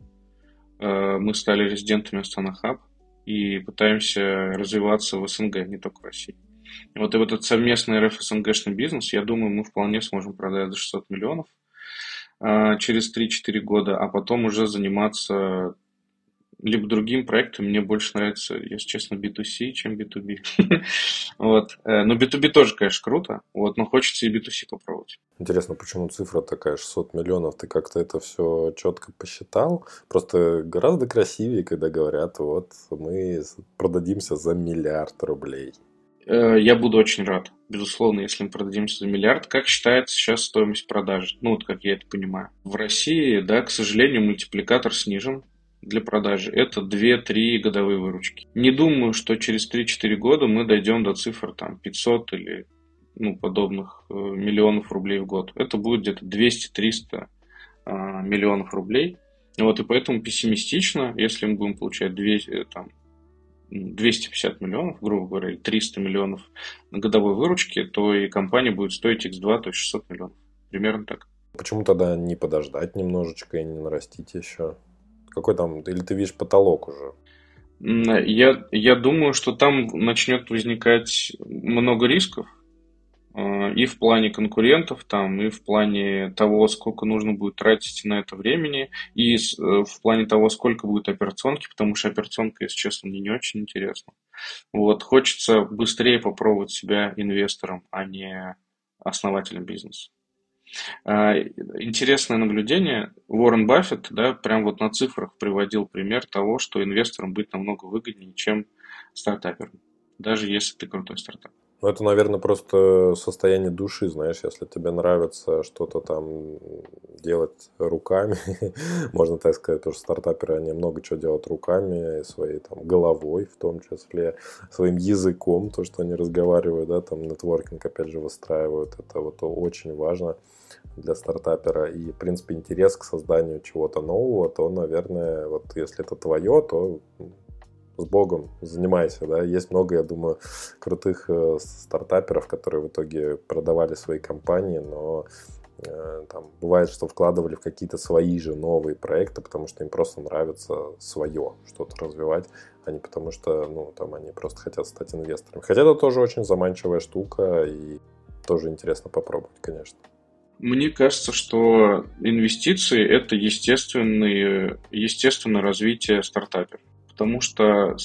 э, мы стали резидентами Астана Хаб и пытаемся развиваться в СНГ, не только в России. И вот и вот этот совместный РФ-СНГшный бизнес, я думаю, мы вполне сможем продать за 600 миллионов э, через 3-4 года, а потом уже заниматься либо другим проектам. Мне больше нравится, если честно, B2C, чем B2B. вот. Э, но B2B тоже, конечно, круто, вот, но хочется и B2C попробовать. Интересно, почему цифра такая 600 миллионов? Ты как-то это все четко посчитал? Просто гораздо красивее, когда говорят, вот мы продадимся за миллиард рублей. Э, я буду очень рад, безусловно, если мы продадимся за миллиард. Как считается сейчас стоимость продажи? Ну, вот как я это понимаю. В России, да, к сожалению, мультипликатор снижен для продажи. Это 2-3 годовые выручки. Не думаю, что через 3-4 года мы дойдем до цифр там 500 или ну, подобных э, миллионов рублей в год. Это будет где-то 200-300 э, миллионов рублей. Вот, и поэтому пессимистично, если мы будем получать 200, э, там, 250 миллионов, грубо говоря, или 300 миллионов годовой выручки, то и компания будет стоить X2, то есть 600 миллионов. Примерно так. Почему тогда не подождать немножечко и не нарастить еще? Какой там, или ты видишь потолок уже? Я, я думаю, что там начнет возникать много рисков, Э, и в плане конкурентов, там, и в плане того, сколько нужно будет тратить на это времени, и э, в плане того, сколько будет операционки, потому что операционка, если честно, мне не очень интересна. Вот, хочется быстрее попробовать себя инвестором, а не основателем бизнеса. Э, интересное наблюдение. Уоррен Баффет, да, прям вот на цифрах приводил пример того, что инвесторам быть намного выгоднее, чем стартапером, даже если ты крутой стартап. Ну, это, наверное, просто состояние души, знаешь, если тебе нравится что-то там делать руками, можно так сказать, потому что стартаперы, они много чего делают руками, своей там головой в том числе, своим языком, то, что они разговаривают, да, там нетворкинг, опять же, выстраивают, это вот очень важно для стартапера. И, в принципе, интерес к созданию чего-то нового, то, наверное, вот если это твое, то с Богом, занимайся, да. Есть много, я думаю, крутых э, стартаперов, которые в итоге продавали свои компании, но э, там бывает, что вкладывали в какие-то свои же новые проекты, потому что им просто нравится свое что-то развивать, а не потому что, ну, там они просто хотят стать инвесторами. Хотя это тоже очень заманчивая штука и тоже интересно попробовать, конечно. Мне кажется, что инвестиции – это естественное, естественное развитие стартапера потому что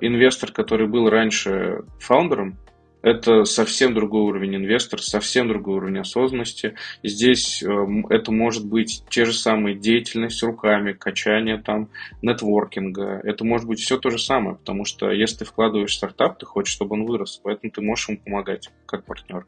инвестор, который был раньше фаундером, это совсем другой уровень инвестора, совсем другой уровень осознанности. Здесь э, это может быть те же самые деятельность руками, качание там, нетворкинга. Это может быть все то же самое, потому что если ты вкладываешь в стартап, ты хочешь, чтобы он вырос, поэтому ты можешь ему помогать как партнер.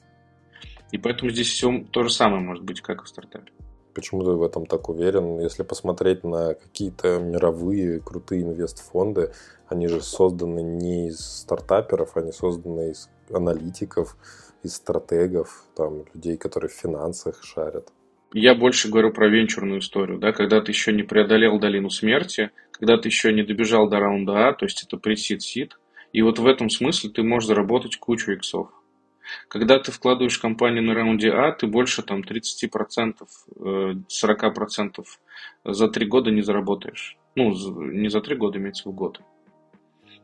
И поэтому здесь все то же самое может быть, как в стартапе. Почему ты в этом так уверен? Если посмотреть на какие-то мировые крутые инвестфонды, они же созданы не из стартаперов, они созданы из аналитиков, из стратегов, там, людей, которые в финансах шарят. Я больше говорю про венчурную историю, да, когда ты еще не преодолел долину смерти, когда ты еще не добежал до раунда А, то есть это пресид-сид, и вот в этом смысле ты можешь заработать кучу иксов. Когда ты вкладываешь компанию на раунде А, ты больше там 30%, 40% э, за три года не заработаешь. Ну, не за три года, имеется в год.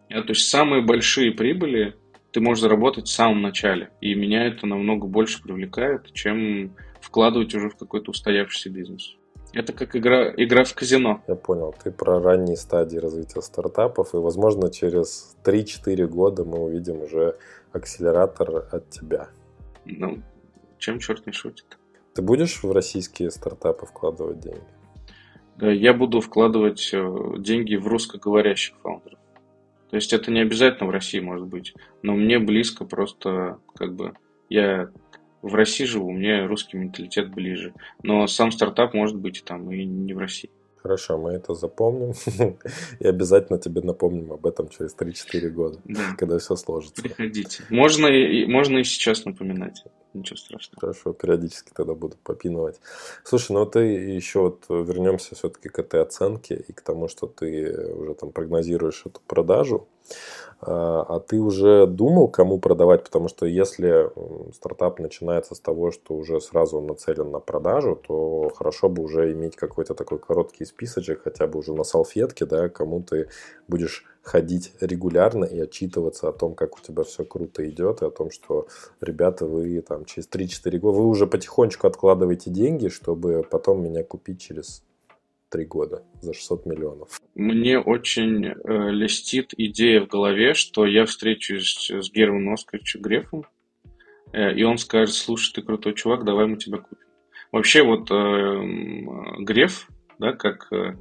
То есть самые большие прибыли ты можешь заработать в самом начале. И меня это намного больше привлекает, чем вкладывать уже в какой-то устоявшийся бизнес. Это как игра, игра в казино. Я понял. Ты про ранние стадии развития стартапов. И, возможно, через 3-4 года мы увидим уже акселератор от тебя. Ну, чем черт не шутит. Ты будешь в российские стартапы вкладывать деньги? Да, я буду вкладывать э, деньги в русскоговорящих фаундеров. То есть это не обязательно в России может быть, но мне близко просто как бы я в России живу, мне русский менталитет ближе. Но сам стартап может быть там и не в России. Хорошо, мы это запомним и обязательно тебе напомним об этом через 3-4 года, да. когда все сложится. Приходите. Можно и, можно и сейчас напоминать. Ничего страшного. Хорошо, периодически тогда буду попинывать. Слушай, ну ты еще вот вернемся все-таки к этой оценке и к тому, что ты уже там прогнозируешь эту продажу. А, а ты уже думал, кому продавать? Потому что если стартап начинается с того, что уже сразу нацелен на продажу, то хорошо бы уже иметь какой-то такой короткий списочек, хотя бы уже на салфетке, да, кому ты будешь ходить регулярно и отчитываться о том, как у тебя все круто идет, и о том, что, ребята, вы там через 3-4 года, вы уже потихонечку откладываете деньги, чтобы потом меня купить через три года за 600 миллионов. Мне очень э, льстит идея в голове, что я встречусь с Германом Оскаровичем Грефом, э, и он скажет, слушай, ты крутой чувак, давай мы тебя купим. Вообще вот э, Греф, да, как, э,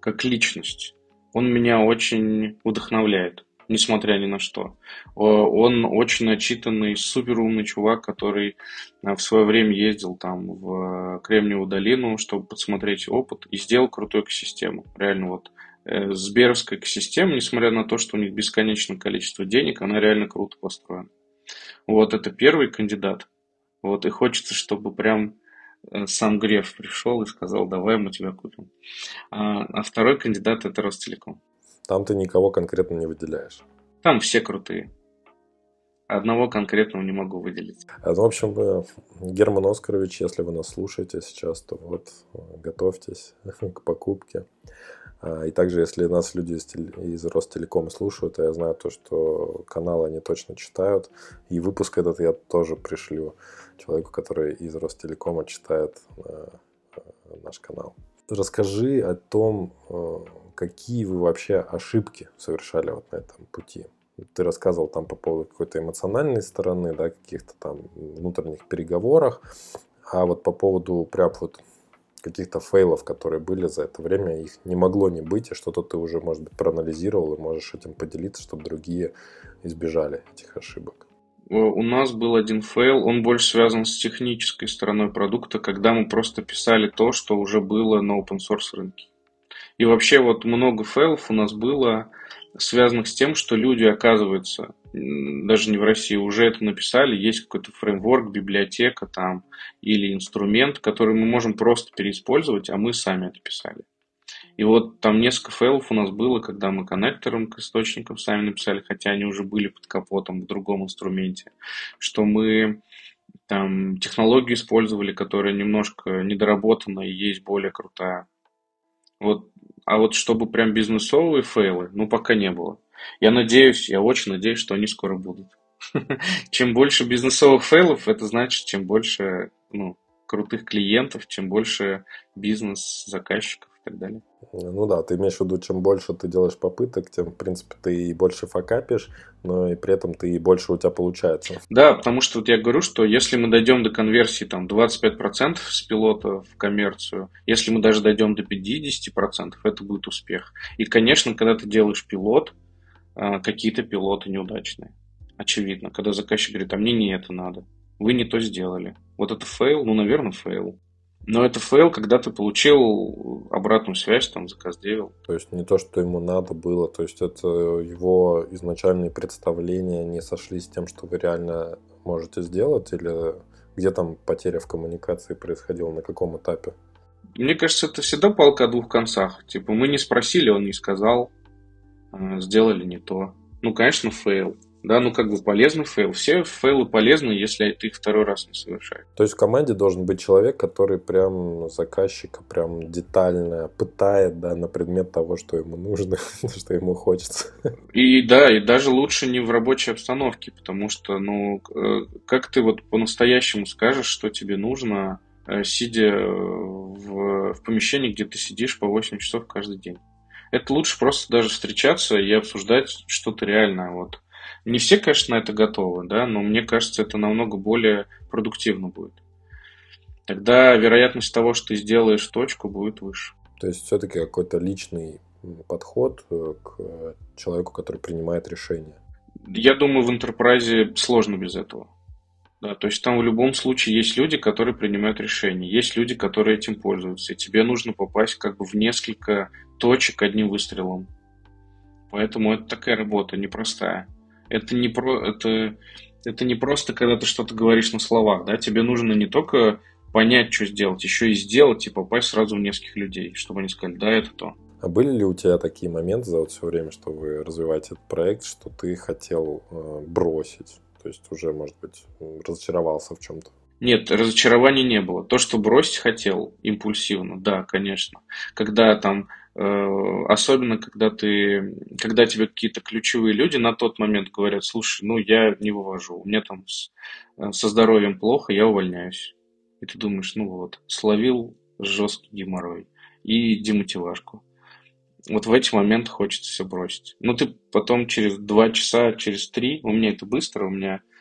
как личность, он меня очень вдохновляет несмотря ни на что. Он очень начитанный, супер умный чувак, который э, в свое время ездил там в Кремниевую долину, чтобы подсмотреть опыт и сделал крутую экосистему. Реально вот э, Сберовская экосистема, несмотря на то, что у них бесконечное количество денег, она реально круто построена. Вот это первый кандидат. Вот и хочется, чтобы прям э, сам Греф пришел и сказал, давай мы тебя купим. А, а второй кандидат это Ростелеком. Там ты никого конкретно не выделяешь. Там все крутые. Одного конкретного не могу выделить. А, ну, в общем, э, Герман Оскарович, если вы нас слушаете сейчас, то вот э, готовьтесь к покупке. А, и также, если нас люди из, из Ростелекома слушают, я знаю то, что канал они точно читают. И выпуск этот я тоже пришлю человеку, который из Ростелекома читает э, наш канал. Расскажи о том, какие вы вообще ошибки совершали вот на этом пути? Ты рассказывал там по поводу какой-то эмоциональной стороны, да, каких-то там внутренних переговорах, а вот по поводу прям вот каких-то фейлов, которые были за это время, их не могло не быть, и что-то ты уже, может быть, проанализировал и можешь этим поделиться, чтобы другие избежали этих ошибок. У нас был один фейл, он больше связан с технической стороной продукта, когда мы просто писали то, что уже было на open source рынке. И вообще вот много фейлов у нас было связанных с тем, что люди, оказывается, даже не в России, уже это написали, есть какой-то фреймворк, библиотека там или инструмент, который мы можем просто переиспользовать, а мы сами это писали. И вот там несколько фейлов у нас было, когда мы коннектором к источникам сами написали, хотя они уже были под капотом в другом инструменте, что мы там технологию использовали, которая немножко недоработана и есть более крутая. Вот а вот чтобы прям бизнесовые фейлы, ну, пока не было. Я надеюсь, я очень надеюсь, что они скоро будут. Чем больше бизнесовых фейлов, это значит, чем больше ну, крутых клиентов, чем больше бизнес заказчиков и так далее. Ну да, ты имеешь в виду, чем больше ты делаешь попыток, тем, в принципе, ты и больше факапишь, но и при этом ты и больше у тебя получается. Да, потому что вот я говорю, что если мы дойдем до конверсии там 25% с пилота в коммерцию, если мы даже дойдем до 50%, это будет успех. И, конечно, когда ты делаешь пилот, а, какие-то пилоты неудачные. Очевидно, когда заказчик говорит, а мне не это надо, вы не то сделали. Вот это фейл, ну, наверное, фейл. Но это фейл, когда ты получил обратную связь, там, заказ девил. То есть не то, что ему надо было, то есть это его изначальные представления не сошлись с тем, что вы реально можете сделать, или где там потеря в коммуникации происходила, на каком этапе? Мне кажется, это всегда палка о двух концах. Типа, мы не спросили, он не сказал, а, сделали не то. Ну, конечно, фейл. Да, ну как бы полезный фейл. Все фейлы полезны, если ты их второй раз не совершаешь. То есть в команде должен быть человек, который прям заказчика прям детально пытает, да, на предмет того, что ему нужно, что ему хочется. И да, и даже лучше не в рабочей обстановке, потому что, ну, э, как ты вот по-настоящему скажешь, что тебе нужно, э, сидя в, в помещении, где ты сидишь по 8 часов каждый день. Это лучше просто даже встречаться и обсуждать что-то реальное. Вот не все, конечно, на это готовы, да, но мне кажется, это намного более продуктивно будет. Тогда вероятность того, что ты сделаешь точку, будет выше. То есть все-таки какой-то личный подход э, к человеку, который принимает решение. Я думаю, в интерпрайзе сложно без этого. Да, то есть там в любом случае есть люди, которые принимают решения, есть люди, которые этим пользуются, и тебе нужно попасть как бы в несколько точек одним выстрелом. Поэтому это такая работа непростая. Это не, про, это, это не просто, когда ты что-то говоришь на словах, да, тебе нужно не только понять, что сделать, еще и сделать и попасть сразу в нескольких людей, чтобы они сказали, да, это то. А были ли у тебя такие моменты за вот все время, что вы развиваете этот проект, что ты хотел э, бросить? То есть уже, может быть, разочаровался в чем-то? Нет, разочарования не было. То, что бросить хотел импульсивно, да, конечно. Когда там особенно когда ты, когда тебе какие-то ключевые люди на тот момент говорят, слушай, ну я не вывожу, у меня там с, э, со здоровьем плохо, я увольняюсь. И ты думаешь, ну вот, словил жесткий геморрой. и демотивашку. Вот в эти моменты хочется все бросить. Ну, ты потом через два часа, через три, у меня это быстро, у меня Э,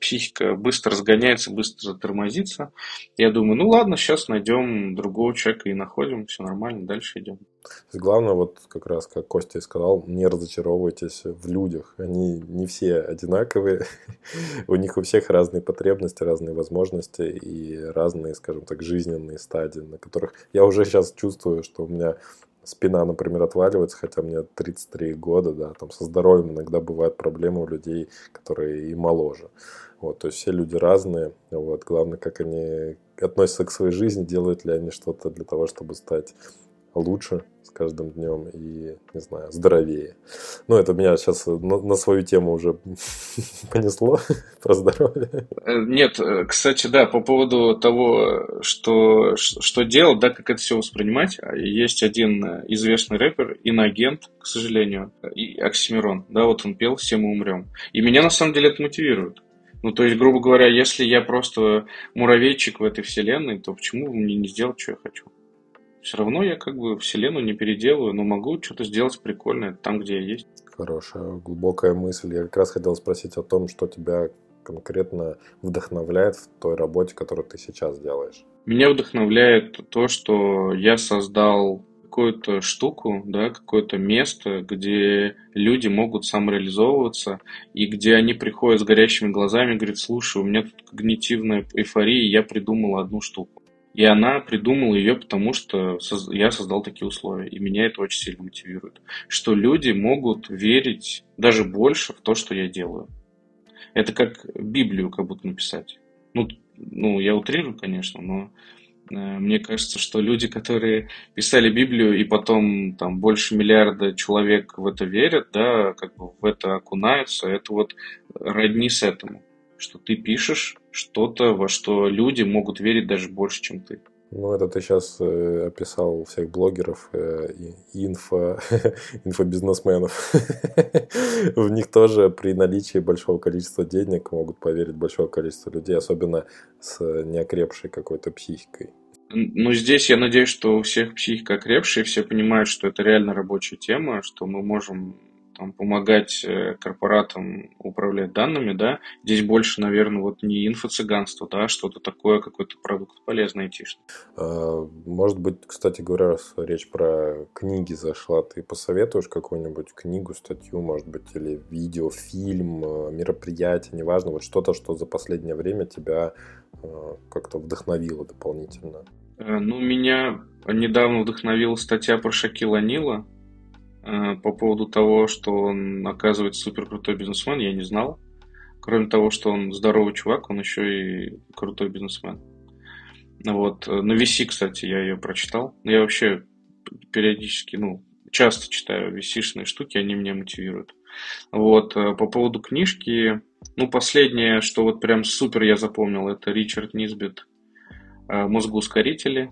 психика быстро разгоняется, быстро тормозится. Я думаю, ну ладно, сейчас найдем другого человека и находим, все нормально, дальше идем. Главное, вот как раз, как Костя сказал, не разочаровывайтесь в людях. Они не все одинаковые. у них у всех разные потребности, разные возможности и разные, скажем так, жизненные стадии, на которых я уже сейчас чувствую, что у меня спина, например, отваливается, хотя мне 33 года, да, там со здоровьем иногда бывают проблемы у людей, которые и моложе. Вот, то есть все люди разные, вот, главное, как они относятся к своей жизни, делают ли они что-то для того, чтобы стать лучше с каждым днем и, не знаю, здоровее. Ну, это меня сейчас на, на свою тему уже понесло про здоровье. Э, нет, э, кстати, да, по поводу того, что, что делать, да, как это все воспринимать, а, есть один э, известный рэпер, инагент, к сожалению, и Оксимирон, да, вот он пел «Все мы умрем». И меня, на самом деле, это мотивирует. Ну, то есть, грубо говоря, если я просто муравейчик в этой вселенной, то почему мне не сделать, что я хочу? Все равно я как бы вселенную не переделаю, но могу что-то сделать прикольное там, где я есть. Хорошая, глубокая мысль. Я как раз хотел спросить о том, что тебя конкретно вдохновляет в той работе, которую ты сейчас делаешь. Меня вдохновляет то, что я создал какую-то штуку, да, какое-то место, где люди могут самореализовываться, и где они приходят с горящими глазами и говорят, слушай, у меня тут когнитивная эйфория, я придумал одну штуку. И она придумала ее, потому что я создал такие условия. И меня это очень сильно мотивирует. Что люди могут верить даже больше в то, что я делаю. Это как Библию как будто написать. Ну, ну я утрирую, конечно, но э, мне кажется, что люди, которые писали Библию и потом там больше миллиарда человек в это верят, да, как бы в это окунаются, это вот родни с этому что ты пишешь что-то, во что люди могут верить даже больше, чем ты. Ну, это ты сейчас э, описал всех блогеров э, и инфо, инфобизнесменов. В них тоже при наличии большого количества денег могут поверить большое количество людей, особенно с неокрепшей какой-то психикой. Ну, здесь я надеюсь, что у всех психика окрепшая, все понимают, что это реально рабочая тема, что мы можем там, помогать э, корпоратам управлять данными, да, здесь больше, наверное, вот не инфо-цыганство, да, а что-то такое, какой-то продукт полезный айтишный. А, может быть, кстати говоря, раз речь про книги зашла, ты посоветуешь какую-нибудь книгу, статью, может быть, или видео, фильм, э, мероприятие, неважно, вот что-то, что за последнее время тебя э, как-то вдохновило дополнительно? Ну, меня недавно вдохновила статья про Шакила Нила, по поводу того, что он, оказывается, супер крутой бизнесмен, я не знал. Кроме того, что он здоровый чувак, он еще и крутой бизнесмен. Вот. На VC, кстати, я ее прочитал. Я вообще периодически, ну, часто читаю VC-шные штуки, они меня мотивируют. Вот. Э, по поводу книжки, ну, последнее, что вот прям супер я запомнил, это Ричард Низбит э, «Мозгоускорители».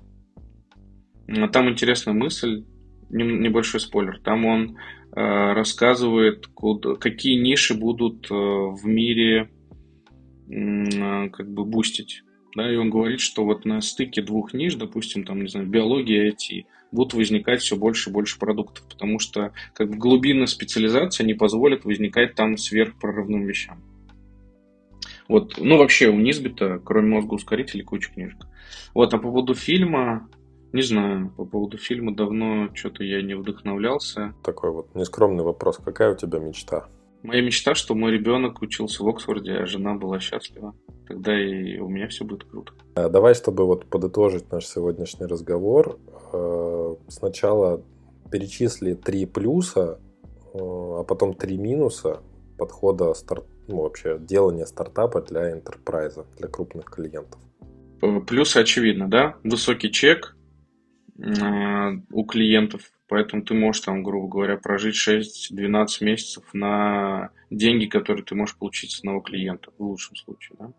Там интересная мысль, небольшой спойлер. Там он э, рассказывает, куда, какие ниши будут э, в мире э, как бы бустить. Да, и он говорит, что вот на стыке двух ниш, допустим, там, не знаю, биология и IT, будут возникать все больше и больше продуктов, потому что как бы глубинная специализация не позволит возникать там сверхпрорывным вещам. Вот, ну вообще у Низбита, кроме мозга ускорителей, куча книжек. Вот, а по поводу фильма, не знаю, по поводу фильма давно что-то я не вдохновлялся. Такой вот нескромный вопрос. Какая у тебя мечта? Моя мечта, что мой ребенок учился в Оксфорде, а жена была счастлива. Тогда и у меня все будет круто. А давай, чтобы вот подытожить наш сегодняшний разговор, э, сначала перечисли три плюса, э, а потом три минуса подхода старт, ну, вообще делания стартапа для enterprise, для крупных клиентов. Плюсы очевидно, да? Высокий чек, Э, у клиентов, поэтому ты можешь там, грубо говоря, прожить 6-12 месяцев на деньги, которые ты можешь получить с одного клиента, в лучшем случае. Да?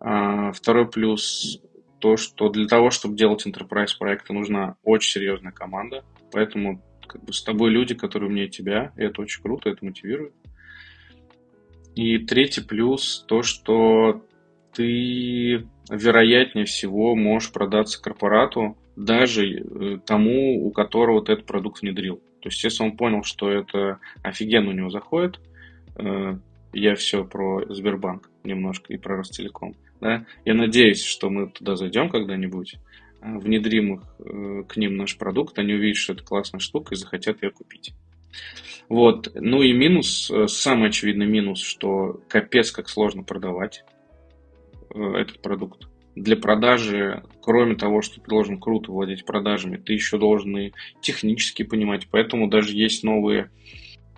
А, второй плюс то, что для того, чтобы делать enterprise проекты, нужна очень серьезная команда, поэтому как бы с тобой люди, которые умнее тебя, и это очень круто, это мотивирует. И третий плюс то, что ты вероятнее всего можешь продаться корпорату даже э, тому, у которого вот этот продукт внедрил. То есть, если он понял, что это офигенно у него заходит, э, я все про Сбербанк немножко и про Ростелеком, да, я надеюсь, что мы туда зайдем когда-нибудь, э, внедрим их, к ним наш продукт, они увидят, что это классная штука и захотят ее купить. Вот. Ну и минус, самый очевидный минус, что капец как сложно продавать этот продукт для продажи, кроме того, что ты должен круто владеть продажами, ты еще должен и технически понимать. Поэтому даже есть новые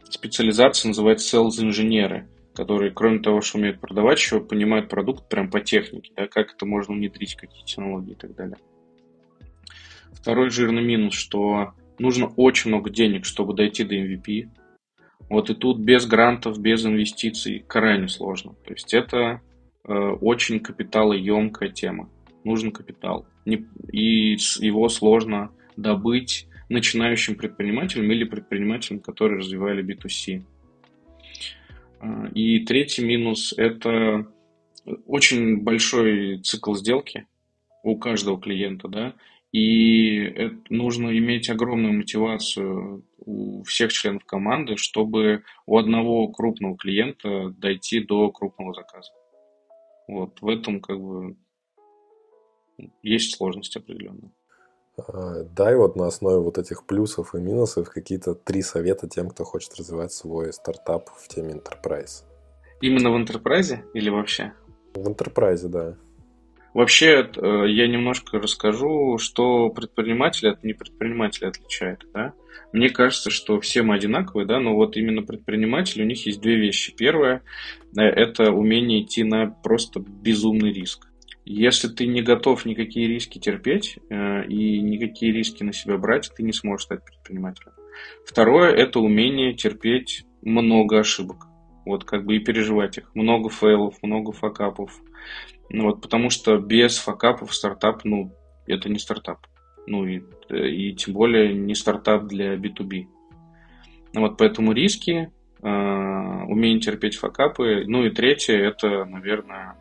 специализации, называются sales-инженеры, которые, кроме того, что умеют продавать, еще понимают продукт прям по технике, да, как это можно внедрить, какие технологии и так далее. Второй жирный минус, что нужно очень много денег, чтобы дойти до MVP. Вот и тут без грантов, без инвестиций крайне сложно. То есть это очень капиталоемкая тема. Нужен капитал. И его сложно добыть начинающим предпринимателям или предпринимателям, которые развивали B2C. Э, и третий минус – это очень большой цикл сделки у каждого клиента, да, и нужно иметь огромную мотивацию у всех членов команды, чтобы у одного крупного клиента дойти до крупного заказа. Вот в этом как бы есть сложность определенная. Дай вот на основе вот этих плюсов и минусов какие-то три совета тем, кто хочет развивать свой стартап в теме enterprise. Именно в enterprise или вообще? В enterprise, да. Вообще, э, я немножко расскажу, что предпринимателя от непредпринимателя отличает. Да? Мне кажется, что все мы одинаковые, да, но вот именно предприниматели, у них есть две вещи. Первое – это умение идти на просто безумный риск. Если ты не готов никакие риски терпеть э, и никакие риски на себя брать, ты не сможешь стать предпринимателем. Второе – это умение терпеть много ошибок. Вот как бы и переживать их. Много фейлов, много факапов. Ну, вот, потому что без факапов стартап, ну, это не стартап. Ну и, и тем более не стартап для B2B. Ну, вот поэтому риски, э, умение терпеть факапы. Ну и третье, это, наверное,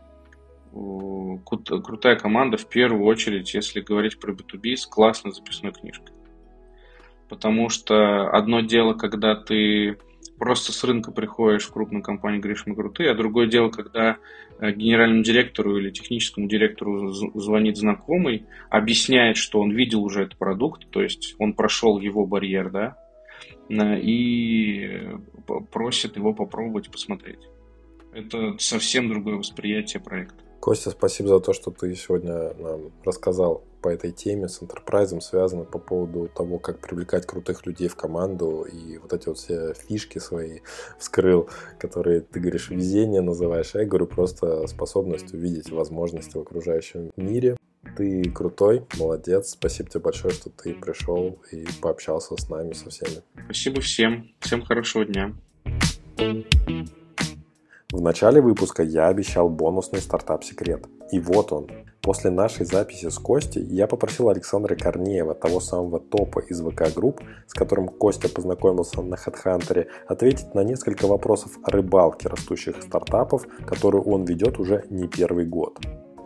крутая команда в первую очередь, если говорить про B2B, с классной записной книжкой. Потому что одно дело, когда ты просто с рынка приходишь в крупную компанию, говоришь, мы крутые, а другое дело, когда э, генеральному директору или техническому директору звонит знакомый, объясняет, что он видел уже этот продукт, то есть он прошел его барьер, да, э, и просит его попробовать посмотреть. Это совсем другое восприятие проекта. Костя, спасибо за то, что ты сегодня нам рассказал по этой теме с Enterprise, связано по поводу того, как привлекать крутых людей в команду и вот эти вот все фишки свои вскрыл, которые ты говоришь везение называешь, а я говорю просто способность увидеть возможности в окружающем мире. Ты крутой, молодец. Спасибо тебе большое, что ты пришел и пообщался с нами, со всеми. Спасибо всем. Всем хорошего дня. В начале выпуска я обещал бонусный стартап-секрет. И вот он. После нашей записи с Костей я попросил Александра Корнеева, того самого топа из VK Group, с которым Костя познакомился на HeadHunter, ответить на несколько вопросов о рыбалке растущих стартапов, которую он ведет уже не первый год.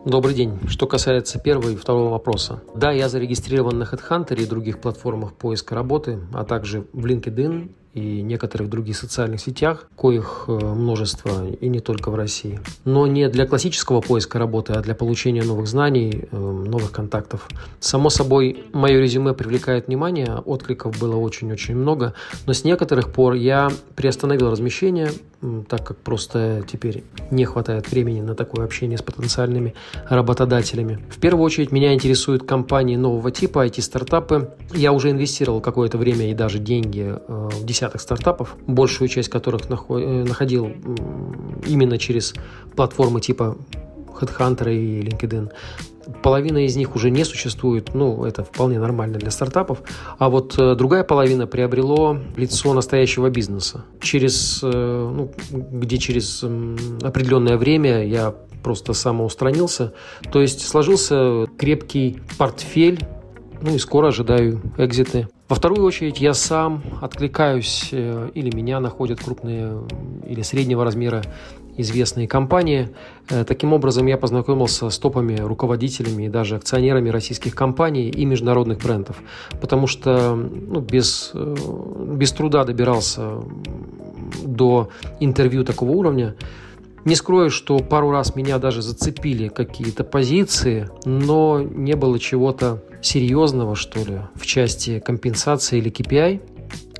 Добрый день. Что касается первого и второго вопроса. Да, я зарегистрирован на HeadHunter и других платформах поиска работы, а также в LinkedIn и некоторых других социальных сетях, коих э, множество и не только в России. Но не для классического поиска работы, а для получения новых знаний, э, новых контактов. Само собой, мое резюме привлекает внимание, откликов было очень-очень много, но с некоторых пор я приостановил размещение, так как просто теперь не хватает времени на такое общение с потенциальными работодателями. В первую очередь меня интересуют компании нового типа, IT-стартапы. Я уже инвестировал какое-то время и даже деньги э, в десятки десяток стартапов, большую часть которых э, находил именно через платформы типа HeadHunter и LinkedIn. Половина из них уже не существует, ну, это вполне нормально для стартапов. А вот э, другая половина приобрело лицо настоящего бизнеса. Через, э, ну, где через определенное время я просто самоустранился. То есть сложился крепкий портфель ну и скоро ожидаю экзиты. Во вторую очередь я сам откликаюсь э, или меня находят крупные или среднего размера известные компании. Э, таким образом, я познакомился с топами руководителями и даже акционерами российских компаний и международных брендов, потому что ну, без, э, без труда добирался до интервью такого уровня. Не скрою, что пару раз меня даже зацепили какие-то позиции, но не было чего-то серьезного, что ли, в части компенсации или KPI.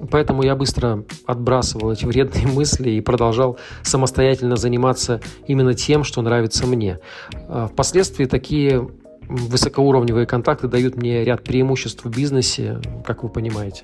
Поэтому я быстро отбрасывал эти вредные мысли и продолжал самостоятельно заниматься именно тем, что нравится мне. А впоследствии такие высокоуровневые контакты дают мне ряд преимуществ в бизнесе, как вы понимаете.